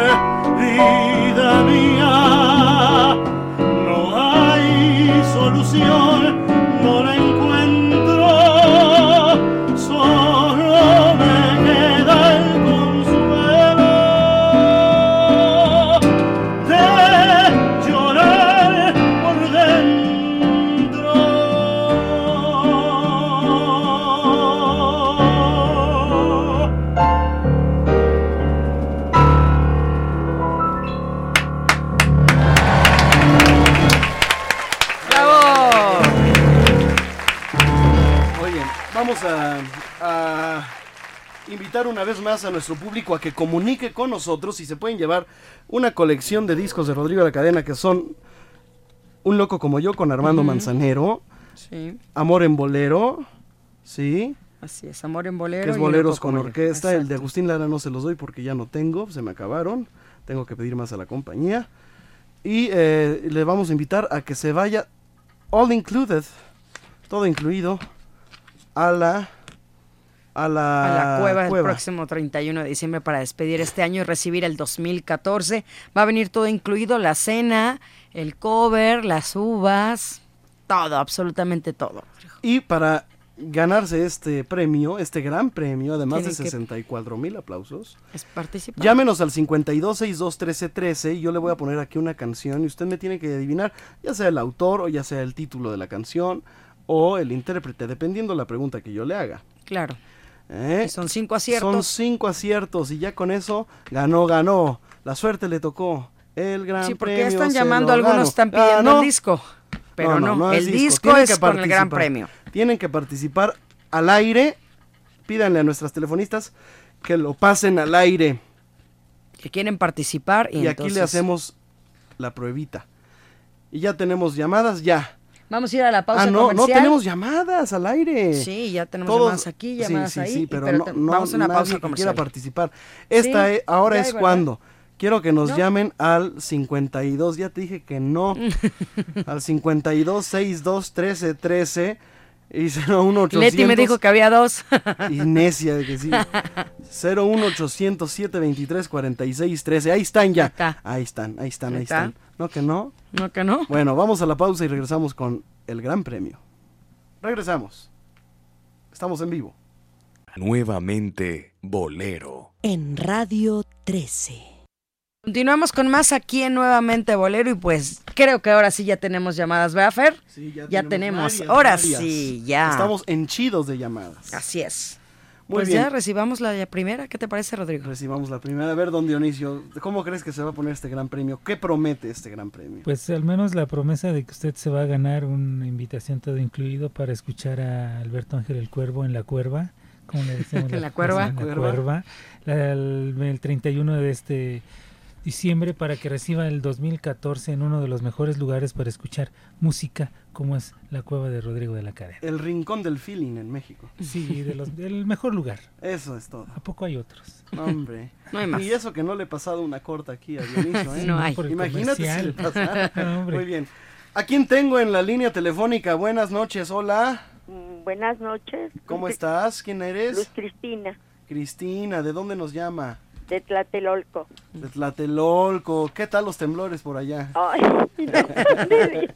invitar una vez más a nuestro público a que comunique con nosotros y se pueden llevar una colección de discos de Rodrigo de la Cadena que son Un loco como yo con Armando. Manzanero, Sí, Amor en bolero, ¿sí? así es, Amor en Bolero. que es boleros con orquesta. El de. Agustín Lara no se los doy porque ya no tengo, se me acabaron. Tengo que pedir más a la compañía. Y eh, le vamos a invitar a que se vaya all included, todo incluido, a la a la, a la cueva, el próximo 31 de diciembre para despedir este año y recibir el 2014. Va a venir todo incluido, la cena, el cover, las uvas, todo, absolutamente todo. Y para ganarse este premio, este gran premio, además de Tienen que- 64 mil aplausos, Es participar. Llámenos al 52621313 y yo le voy a poner aquí una canción y usted me tiene que adivinar ya sea el autor o ya sea el título de la canción o el intérprete, dependiendo la pregunta que yo le haga. Claro. ¿Eh? Y son cinco aciertos. Son cinco aciertos y ya con eso ganó, ganó. La suerte le tocó. El gran Sí, porque premio están llamando, algunos están pidiendo Ganó. el disco. Pero no, el disco, es con el gran premio. Tienen que participar al aire. Pídanle a nuestras telefonistas que lo pasen al aire. Que quieren participar y, Y, aquí le hacemos la pruebita. Y ya tenemos llamadas, ya. Vamos a ir a la pausa ah, no, no comercial. tenemos llamadas al aire. Sí, ya tenemos Todos- llamadas aquí, sí, llamadas sí, ahí. sí, pero, pero no, te- no vamos a una nadie pausa que comercial. quiera participar. Esta Sí, es- ahora es cuando. Quiero que nos ¿No? llamen al 52, ya te dije que no. al 52 62 13 13 y 01800. Leti me dijo que había dos. Y necia de que sí. 01800 723 46 13. Ahí están ya. Ahí están, ahí están, ahí Ahí está. están. ¿No que no? No que no. Bueno, vamos a la pausa y regresamos con el gran premio. Regresamos. Estamos en vivo. Nuevamente Bolero. En Radio 13. Continuamos con más aquí en Nuevamente Bolero y pues creo que ahora sí ya tenemos llamadas, ¿verdad, Fer? Sí, ya, tenemos. varias, ahora varias. sí, ya. Estamos henchidos de llamadas. Así es. Muy pues bien. ya recibamos la primera. ¿Qué te parece, Rodrigo? Recibamos la primera. A ver, don Dionisio, ¿cómo crees que se va a poner este gran premio? ¿Qué promete este gran premio? Pues al menos la promesa de que usted se va a ganar una invitación todo incluido para escuchar a Alberto Ángel el Cuervo en La Cuerva, como le decimos. En La Cuerva. En La Cuerva. Cuerva. La- el, el 31 de este diciembre para que reciba el 2014 en uno de los mejores lugares para escuchar música como es la Cueva de Rodrigo de la Cadena. El rincón del feeling en México. Sí, de los, del mejor lugar. Eso es todo. ¿A poco hay otros? No, hombre. No hay más. Y eso que no le he pasado una corta aquí a Dionisio, ¿eh? No hay. Por el Imagínate si le pasara. No. Muy bien. ¿A quién tengo en la línea telefónica? Buenas noches, hola. Mm, Buenas noches. ¿Cómo Luz- estás? ¿Quién eres? Luz Cristina, Cristina, ¿de dónde nos llama? De Tlatelolco. De Tlatelolco. ¿Qué tal los temblores por allá? Ay,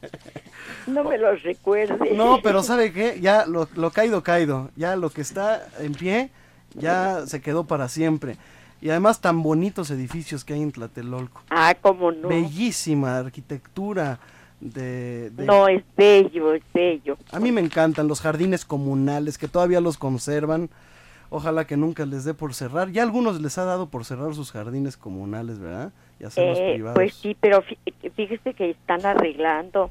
no me los recuerde. No, pero ¿sabe qué? Ya lo, lo caído, caído. Ya lo que está en pie, ya se quedó para siempre. Y además tan bonitos edificios que hay en Tlatelolco. Ah, cómo no. Bellísima arquitectura de... de- No, es bello, es bello. A mí me encantan los jardines comunales que todavía los conservan. Ojalá que nunca les dé por cerrar. Ya a algunos les ha dado por cerrar sus jardines comunales, ¿verdad? Y hacerlos Eh, privados. pues sí, pero fí- fíjese que están arreglando.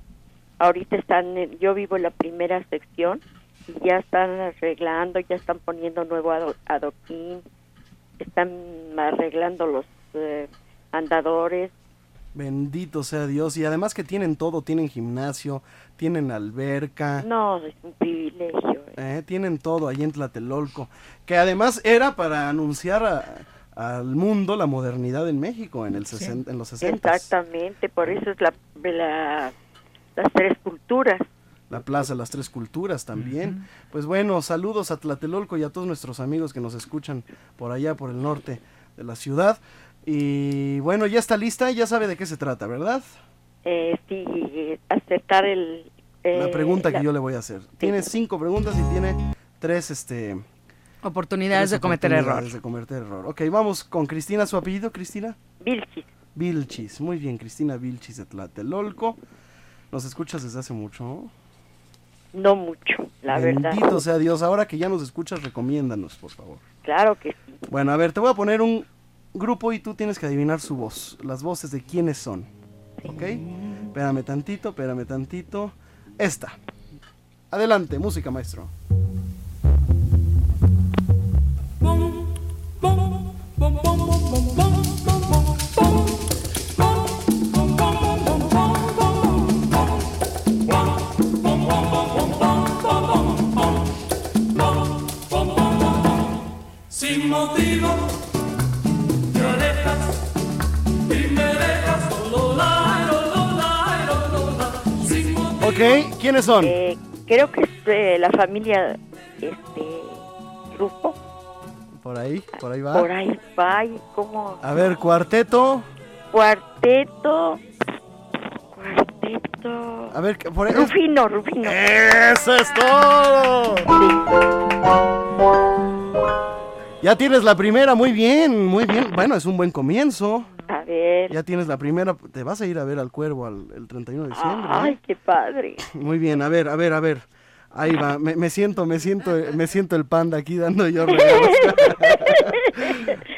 Ahorita están, yo vivo en la primera sección y ya están arreglando, ya están poniendo nuevo ado- adoquín, están arreglando los eh, andadores. Bendito sea Dios. Y además que tienen todo, tienen gimnasio, tienen alberca. No, es un privilegio. Eh, tienen todo ahí en Tlatelolco, que además era para anunciar a- al mundo la modernidad en México en el sesen- en los 60. Exactamente, por eso es la, la- las tres culturas. La Plaza de las Tres Culturas también. Pues bueno, saludos a Tlatelolco y a todos nuestros amigos que nos escuchan por allá, por el norte de la ciudad. Y bueno, ya está lista, ya sabe de qué se trata, ¿verdad? Eh, sí, eh, aceptar el... eh, la pregunta la- que yo le voy a hacer. Tiene cinco preguntas y tiene tres, este... Oportunidades tres de cometer oportunidades error. de cometer error. Ok, vamos con Cristina, ¿su apellido, Cristina? Vilchis. Vilchis, muy bien, Cristina Vilchis de Tlatelolco. ¿Nos escuchas desde hace mucho? ¿no? No mucho, la verdad. Bendito sea Dios. Ahora que ya nos escuchas, recomiéndanos, por favor. Claro que sí. Bueno, a ver, te voy a poner un grupo y tú tienes que adivinar su voz. Las voces de quiénes son. ¿Ok? Espérame tantito, espérame tantito. Esta. Adelante, música, maestro. Ok, ¿quiénes son? Eh, creo que es eh, la familia este Rufo. Por ahí, por ahí va. Por ahí va, y como A ver, cuarteto. cuarteto. Cuarteto. A ver, por ahí. Rufino, Rufino. ¡Eso es todo! Ya tienes la primera, muy bien, muy bien. Bueno, es un buen comienzo. A ver. Ya tienes la primera. Te vas a ir a ver al cuervo al, el 31 de diciembre. ¿eh? Ay, qué padre. Muy bien, a ver, a ver, a ver. Ahí va, me, me siento, me siento, me siento el panda aquí dando yo regalos.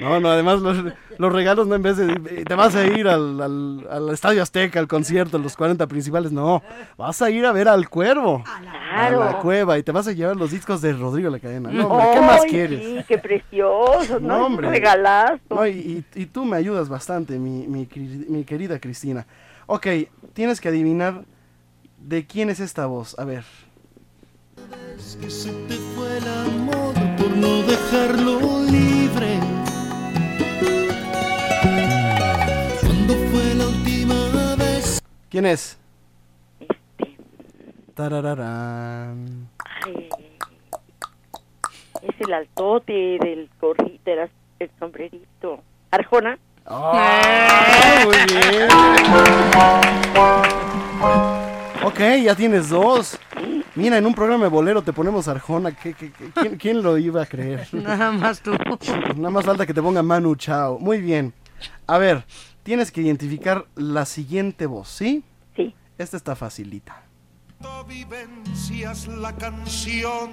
No, no, además los, los regalos no en vez de te vas a ir al, al, al Estadio Azteca, al concierto, los 40 principales, no, vas a ir a ver al cuervo, a la cueva y te vas a llevar los discos de Rodrigo La Cadena. No, hombre, ¿qué más quieres? Sí, qué precioso, ¿no? No, hombre. regalazo. No, y, y- y tú me ayudas bastante, mi, mi, mi querida Cristina. Ok, tienes que adivinar de quién es esta voz. A ver. que se te fue el amor por no dejarlo libre. ¿Quién es? Tarararán. Ay, es el altote del gorrito, el sombrerito. Arjona. ¡Ah, muy bien! Ok, ya tienes dos. Mira, en un programa de bolero te ponemos Arjona. ¿qué- qué- qué- quién, quién lo iba a creer? Nada más tú. Nada más falta que te ponga Manu Chao. Muy bien. A ver, tienes que identificar la siguiente voz, ¿sí? Sí. Esta está facilita. vivencias la canción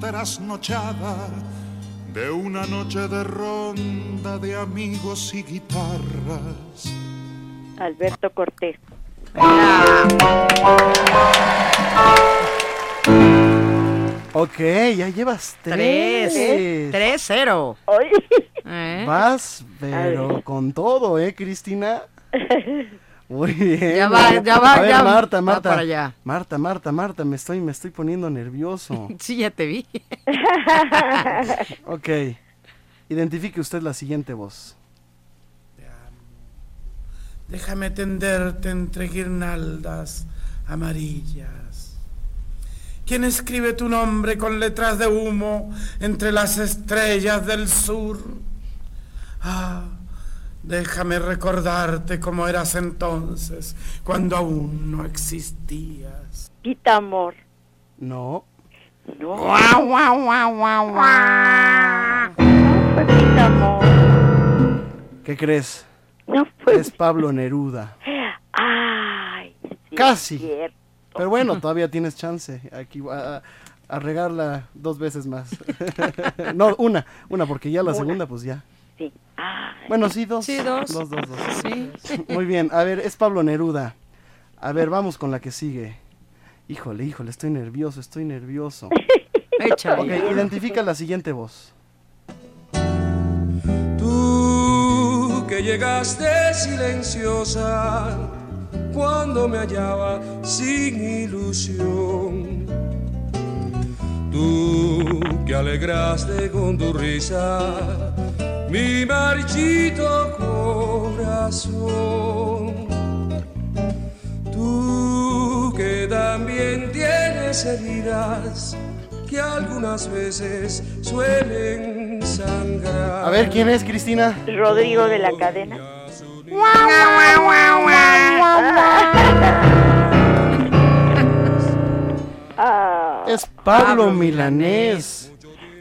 trasnochada de una noche de ronda de amigos y guitarras. Alberto Cortés. Ok, ya llevas Tres. tres. Tres, cero. ¿Eh? Vas, pero con todo, ¿eh, Cristina? Muy bien. Ya va, ya va, A ver, ya Marta, va Marta. para allá. Marta, Marta, Marta, me estoy, me estoy poniendo nervioso. Sí, ya te vi. ok. Identifique usted la siguiente voz. Déjame tenderte entre guirnaldas amarillas. ¿Quién escribe tu nombre con letras de humo entre las estrellas del sur? Ah, déjame recordarte cómo eras entonces, cuando aún no existías. Quita amor. No. No. Guau, guau, guau, guau, guau. Fue Quita amor. ¿Qué crees? No fue. Es Pablo Neruda. Ay, sí, Casi. es cierto. Pero bueno, todavía tienes chance. Aquí a, a regarla dos veces más. no, una, una, porque ya la Una. segunda, pues ya. Sí. Ay. Bueno, sí, dos. Sí, dos. Dos, dos, dos. Sí. Muy bien, a ver, es Pablo Neruda. A ver, vamos con la que sigue. Híjole, híjole, estoy nervioso, estoy nervioso. Échale. Ok, identifica la siguiente voz. Tú que llegaste silenciosa cuando me hallaba sin ilusión. Tú que alegraste con tu risa mi marchito corazón. Tú que también tienes heridas que algunas veces suelen sangrar. A ver, ¿quién es, Cristina? Rodrigo de la cadena. Ah, Es Pablo Milanés.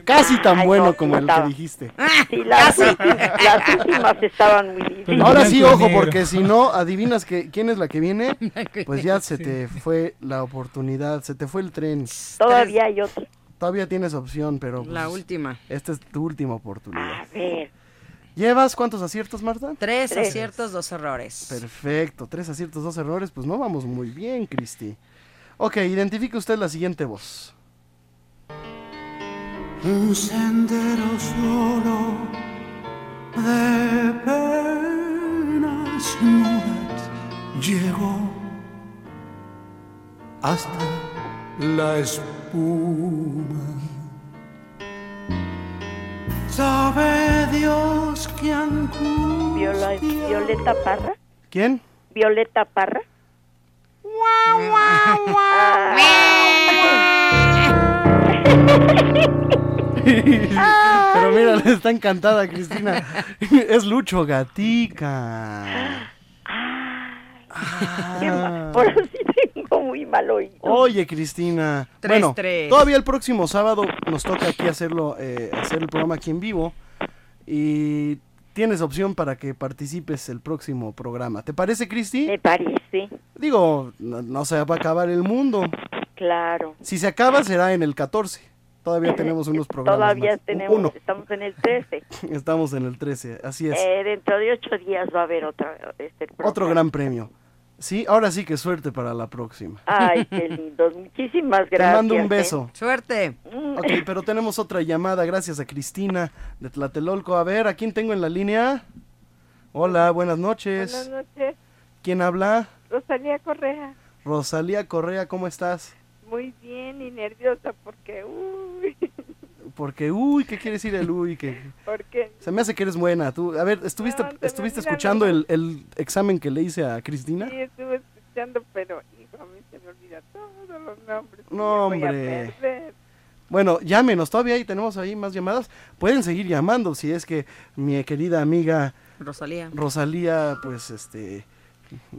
Casi tan Ay, bueno no, como el que dijiste. sí, las, últimas, las últimas estaban muy difíciles. Ahora sí, ojo, porque si no adivinas que, quién es la que viene, pues ya se te fue la oportunidad, se te fue el tren. Todavía hay otro. Todavía tienes opción, pero... La pues, última. Esta es tu última oportunidad. A ver. ¿Llevas cuántos aciertos, Marta? Tres, Tres. aciertos, dos errores. Perfecto, tres aciertos, dos errores, pues no vamos muy bien, Cristi. Ok, identifique usted la siguiente voz. Un sendero solo de penas mudas llegó hasta la espuma. Sabe Dios que. Viola- Violeta Parra. ¿Quién? Violeta Parra. Pero mira, está encantada, Cristina. es Lucho Gatica. Ma- Ahora sí tengo muy mal oído. Oye, Cristina. Tres, bueno, tres. todavía el próximo sábado nos toca aquí hacerlo, eh, hacer el programa aquí en vivo. Y tienes opción para que participes el próximo programa. ¿Te parece, Cristi? Me parece. Digo, no, no se va a acabar el mundo. Claro. Si se acaba, será en el 14. Todavía tenemos unos programas. Todavía más. tenemos, Uno. estamos en el 13. Estamos en el 13, así es. Eh, dentro de ocho días va a haber otra, este Otro gran premio. Sí, ahora sí que suerte para la próxima. Ay, qué lindos. Muchísimas Te gracias. mando un ¿eh? beso. Suerte. Ok, pero tenemos otra llamada, gracias a Cristina de Tlatelolco. A ver, ¿a quién tengo en la línea? Hola, buenas noches. Buenas noches, ¿Quién habla? Rosalía Correa. Rosalía Correa, ¿cómo estás? Muy bien y nerviosa porque, uy, Porque, uy, ¿qué quiere decir el uy? Que porque se me hace que eres buena. Tú, a ver, ¿estuviste, No, ¿estuviste escuchando el, el examen que le hice a Cristina? sí estuve escuchando, pero hijo, a mí se me olvida todos los nombres. No, hombre. Bueno, llámenos, todavía ahí tenemos ahí más llamadas. Pueden seguir llamando si es que mi querida amiga Rosalía. Rosalía, pues este...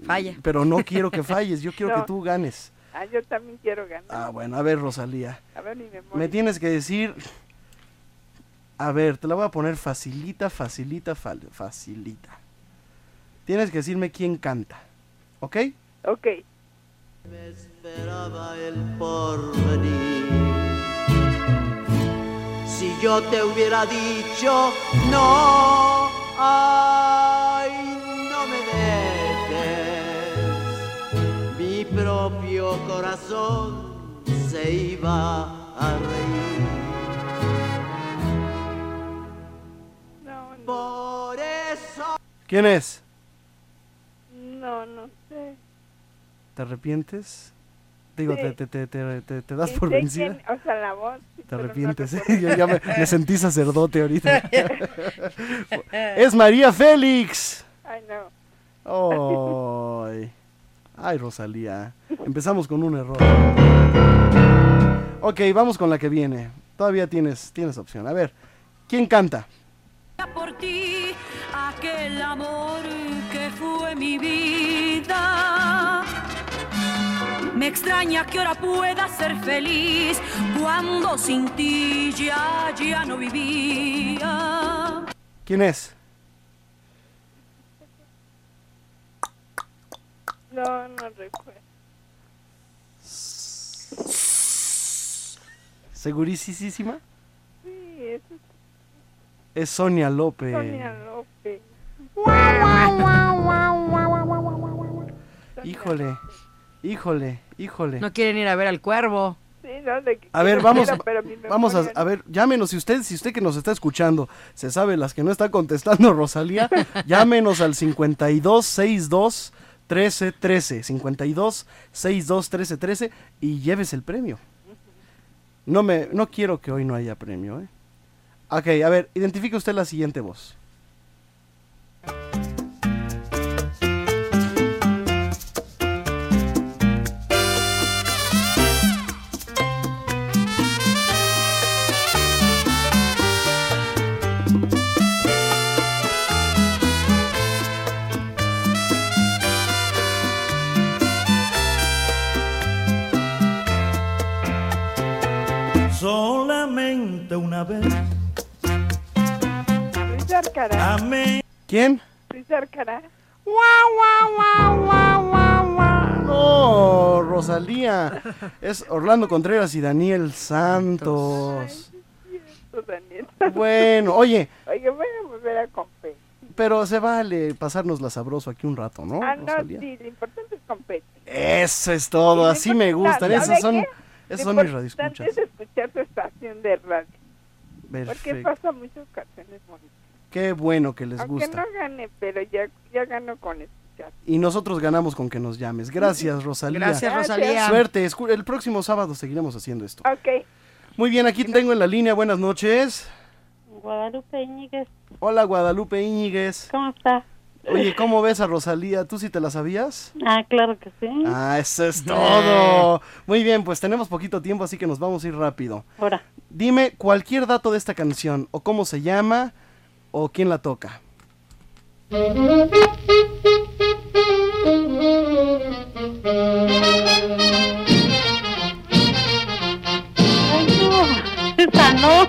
Falla. Pero no quiero que falles, yo quiero No. que tú ganes. Ah, yo también quiero ganar. Ah, bueno, a ver, Rosalía. A ver, mi memoria. Me tienes que decir. A ver, te la voy a poner facilita, facilita, facilita. Tienes que decirme quién canta. ¿Ok? Ok. esperaba el porvenir. Si yo te hubiera dicho no, ay, propio corazón se iba a reír. No, no. Por eso. ¿Quién es? No, no sé. ¿Te arrepientes? Digo, Sí. te, te, te, te, te- te das Sí por vencida. quién- o sea, la voz. Te pero no arrepientes, ¿eh? Yo ya me, me sentí sacerdote ahorita. es María Félix. Ay, no. Ay, ay, Rosalía. Empezamos con un error. Ok, vamos con la que viene. Todavía tienes, tienes opción. A ver, ¿quién canta? por ti aquel amor que fue mi vida. Me extraña que ahora pueda ser feliz cuando sin ti ya, ya no vivía. ¿Quién es? No, no recuerdo. ¿Segurísima? Sí, es Es Sonia López. Sonia López. Híjole, híjole, híjole. No quieren ir a ver al cuervo. Sí, no, de que A ver, vamos, quiero, pero mi vamos a, a ver, llámenos si usted, si usted que nos está escuchando se sabe las que no está contestando Rosalía, llámenos al 52 62 13 13, 52 62 13 13 y lleves el premio. No me, no quiero que hoy no haya premio, ¿eh? Ok, a ver, identifique usted la siguiente voz. ¿Quién? Luis Arcará. No, Rosalía. Es Orlando Contreras y Daniel Santos. Tú, Daniel. Bueno, oye, Oye, voy a volver a competir. pero se vale pasarnos la sabroso aquí un rato, ¿no? ah, no, Rosalía? sí, lo importante es competir. Eso es todo, así me gustan. ¿Sabe Esos son, qué? Lo son mis radioescuchas. es escuchar tu estación de radio. Porque Perfecto. pasa muchas canciones bonitas. Qué bueno que les Aunque gusta. no gane, pero ya, ya gano con escuchar. Y nosotros ganamos con que nos llames. Gracias, Rosalía. Gracias, Rosalía. Suerte. El próximo sábado seguiremos haciendo esto. Ok. Muy bien, aquí tengo en la línea. Buenas noches. Guadalupe Íñiguez, Hola, Guadalupe Íñiguez. ¿cómo está? Oye, ¿cómo ves a Rosalía? ¿Tú sí te la sabías? Ah, claro que sí. Ah, eso es todo. Muy bien, pues tenemos poquito tiempo, así que nos vamos a ir rápido. Ahora. Dime cualquier dato de esta canción, o cómo se llama, o quién la toca. Ay, no, no.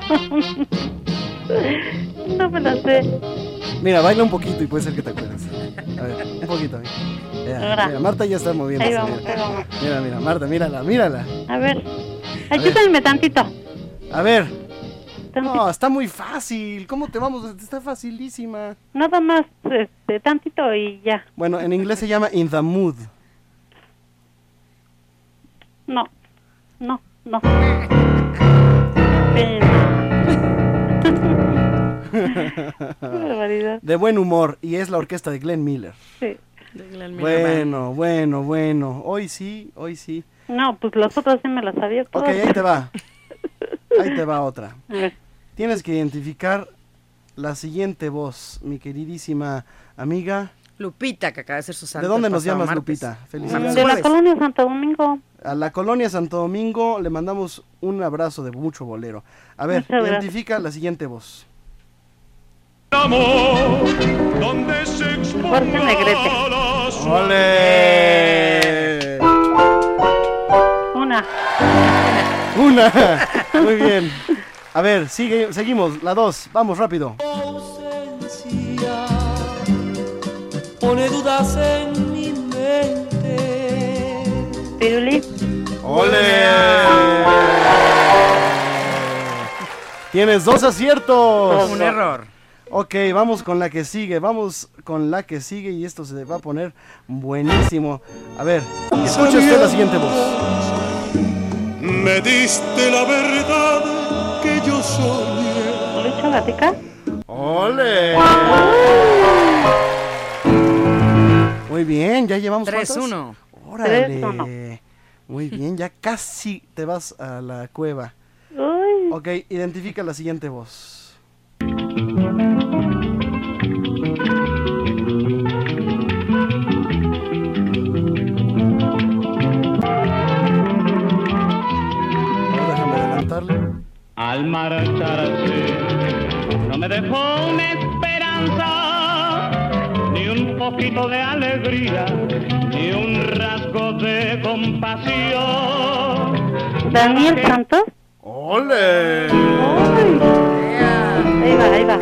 no me la sé. Mira, baila un poquito y puede ser que te acuerdes. A ver, un poquito. Mira, Mira, mira, Marta ya está moviendo. Vamos. Mira, mira, Marta, mírala, mírala. A ver, ayúdenme tantito. A ver. No, está muy fácil. ¿Cómo te vamos? Está facilísima. Nada más, este, tantito y ya. Bueno, en inglés se llama In the Mood. No, no, no. barbaridad. De buen humor. Y es la orquesta de Glenn Miller. Sí. Bueno, bueno, bueno. Hoy sí, hoy sí. No, pues las otras sí me las sabía Ok, todas. ahí te va. Ahí te va otra. A ver. Tienes que identificar la siguiente voz, mi queridísima amiga. Lupita, que acaba de ser su santo ¿De dónde nos llamas, martes. Lupita? De Felicidades. la colonia Santo Domingo. A la colonia Santo Domingo le mandamos un abrazo de mucho bolero. A ver, Muchas gracias. identifica la siguiente voz. amor donde se Jorge Negrete. ¡Ole! Una. Una. Muy bien. A ver, sigue, seguimos. La dos. Vamos, rápido. ausencia pone dudas en mi mente. Piruli. Tienes dos aciertos. Un error. Ok, vamos con la que sigue, vamos con la que sigue y esto se va a poner buenísimo. A ver, escucha usted la siguiente voz. Me diste la verdad soñé. ¿Lucho Gatica? ¡Ole! Muy bien, ya llevamos cuántas? 3-1. Órale. 3-1. Muy bien, ya casi te vas a la cueva. Uy. Ok, identifica la siguiente voz. Al marcharse no me dejó una esperanza, ni un poquito de alegría, ni un rasgo de compasión. Daniel Santos. ¡Ole! Ahí va, ahí va.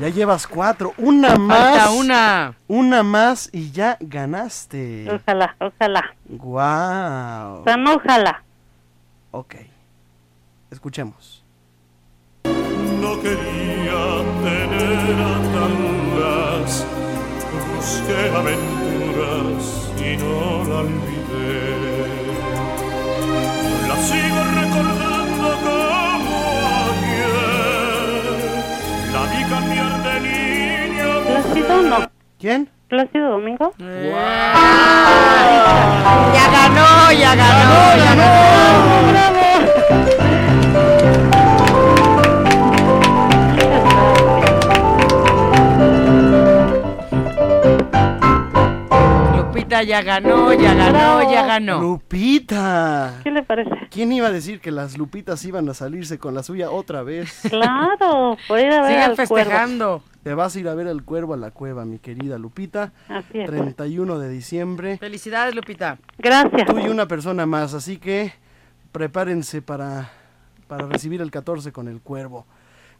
Ya llevas cuatro, una más. Falta una. Una más y ya ganaste. Ojalá, ojalá. Wow. Tan ojalá. Ok. Escuchemos. No quería tener ataduras, busqué aventuras y no la olvidé. La sigo recordando como ayer, la vi cambiar de niño. Plácido no. ¿Quién? Plácido Domingo. Ya ganó, ya ganó, ya ganó. Lupita ya ganó, ya ganó, ya ganó. Lupita. ¿Qué le parece? ¿Quién iba a decir que las Lupitas iban a salirse con la suya otra vez? Claro, por ir a ver Sigan al cuervo. festejando. Te vas a ir a ver al cuervo a la cueva, mi querida Lupita. Así es. 31 de diciembre. Felicidades, Lupita. Gracias. Tú y una persona más, así que prepárense para, para recibir el 14 con el cuervo.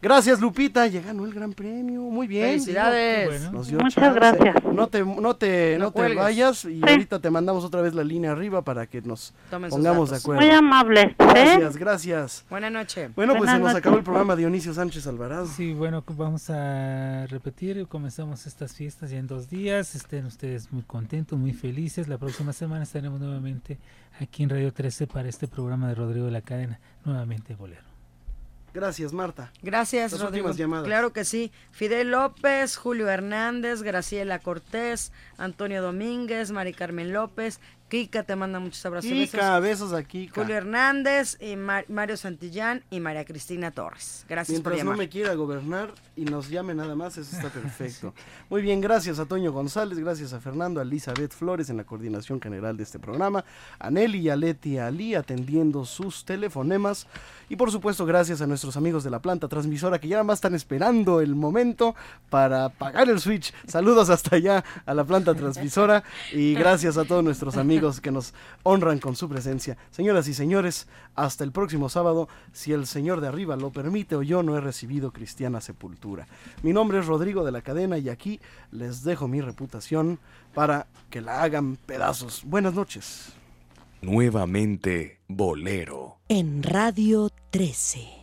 Gracias, Lupita. Ya ganó el gran premio. Muy bien. Felicidades. Digo, nos dio Muchas chance. gracias. No te, no te, No no te vayas y ahorita te mandamos otra vez la línea arriba para que nos Tomen pongamos de acuerdo. Muy amables. ¿eh? Gracias, gracias. Buenas noches. Bueno, pues Buenas se nos acabó el programa Dionisio Sánchez Alvarado. Sí, bueno, vamos a repetir. Comenzamos estas fiestas ya en dos días. Estén ustedes muy contentos, muy felices. La próxima semana estaremos nuevamente aquí en Radio 13 para este programa de Rodrigo de la Cadena. Nuevamente Bolero. Gracias, Marta. Gracias, Las Rodrigo. últimas llamadas. Claro que sí. Fidel López, Julio Hernández, Graciela Cortés, Antonio Domínguez, Mari Carmen López, Kika te manda muchos abrazos. besos. Kika, besos a Kika. Julio Hernández, y Mar- Mario Santillán y María Cristina Torres. Gracias por Mientras no llamar. me quiera gobernar y nos llame nada más, eso está perfecto. Muy bien, gracias a Toño González, gracias a Fernando, a Elizabeth Flores en la coordinación general de este programa, a Nelly y a Leti Ali atendiendo sus telefonemas y por supuesto gracias a nuestros amigos de la planta transmisora que ya nada más están esperando el momento para apagar el switch. Saludos hasta allá a la planta transmisora y gracias a todos nuestros amigos que nos honran con su presencia. Señoras y señores, hasta el próximo sábado, si el Señor de arriba lo permite o yo no he recibido cristiana sepultura. Mi nombre es Rodrigo de la Cadena y aquí les dejo mi reputación para que la hagan pedazos. Buenas noches. Nuevamente Bolero. En Radio 13.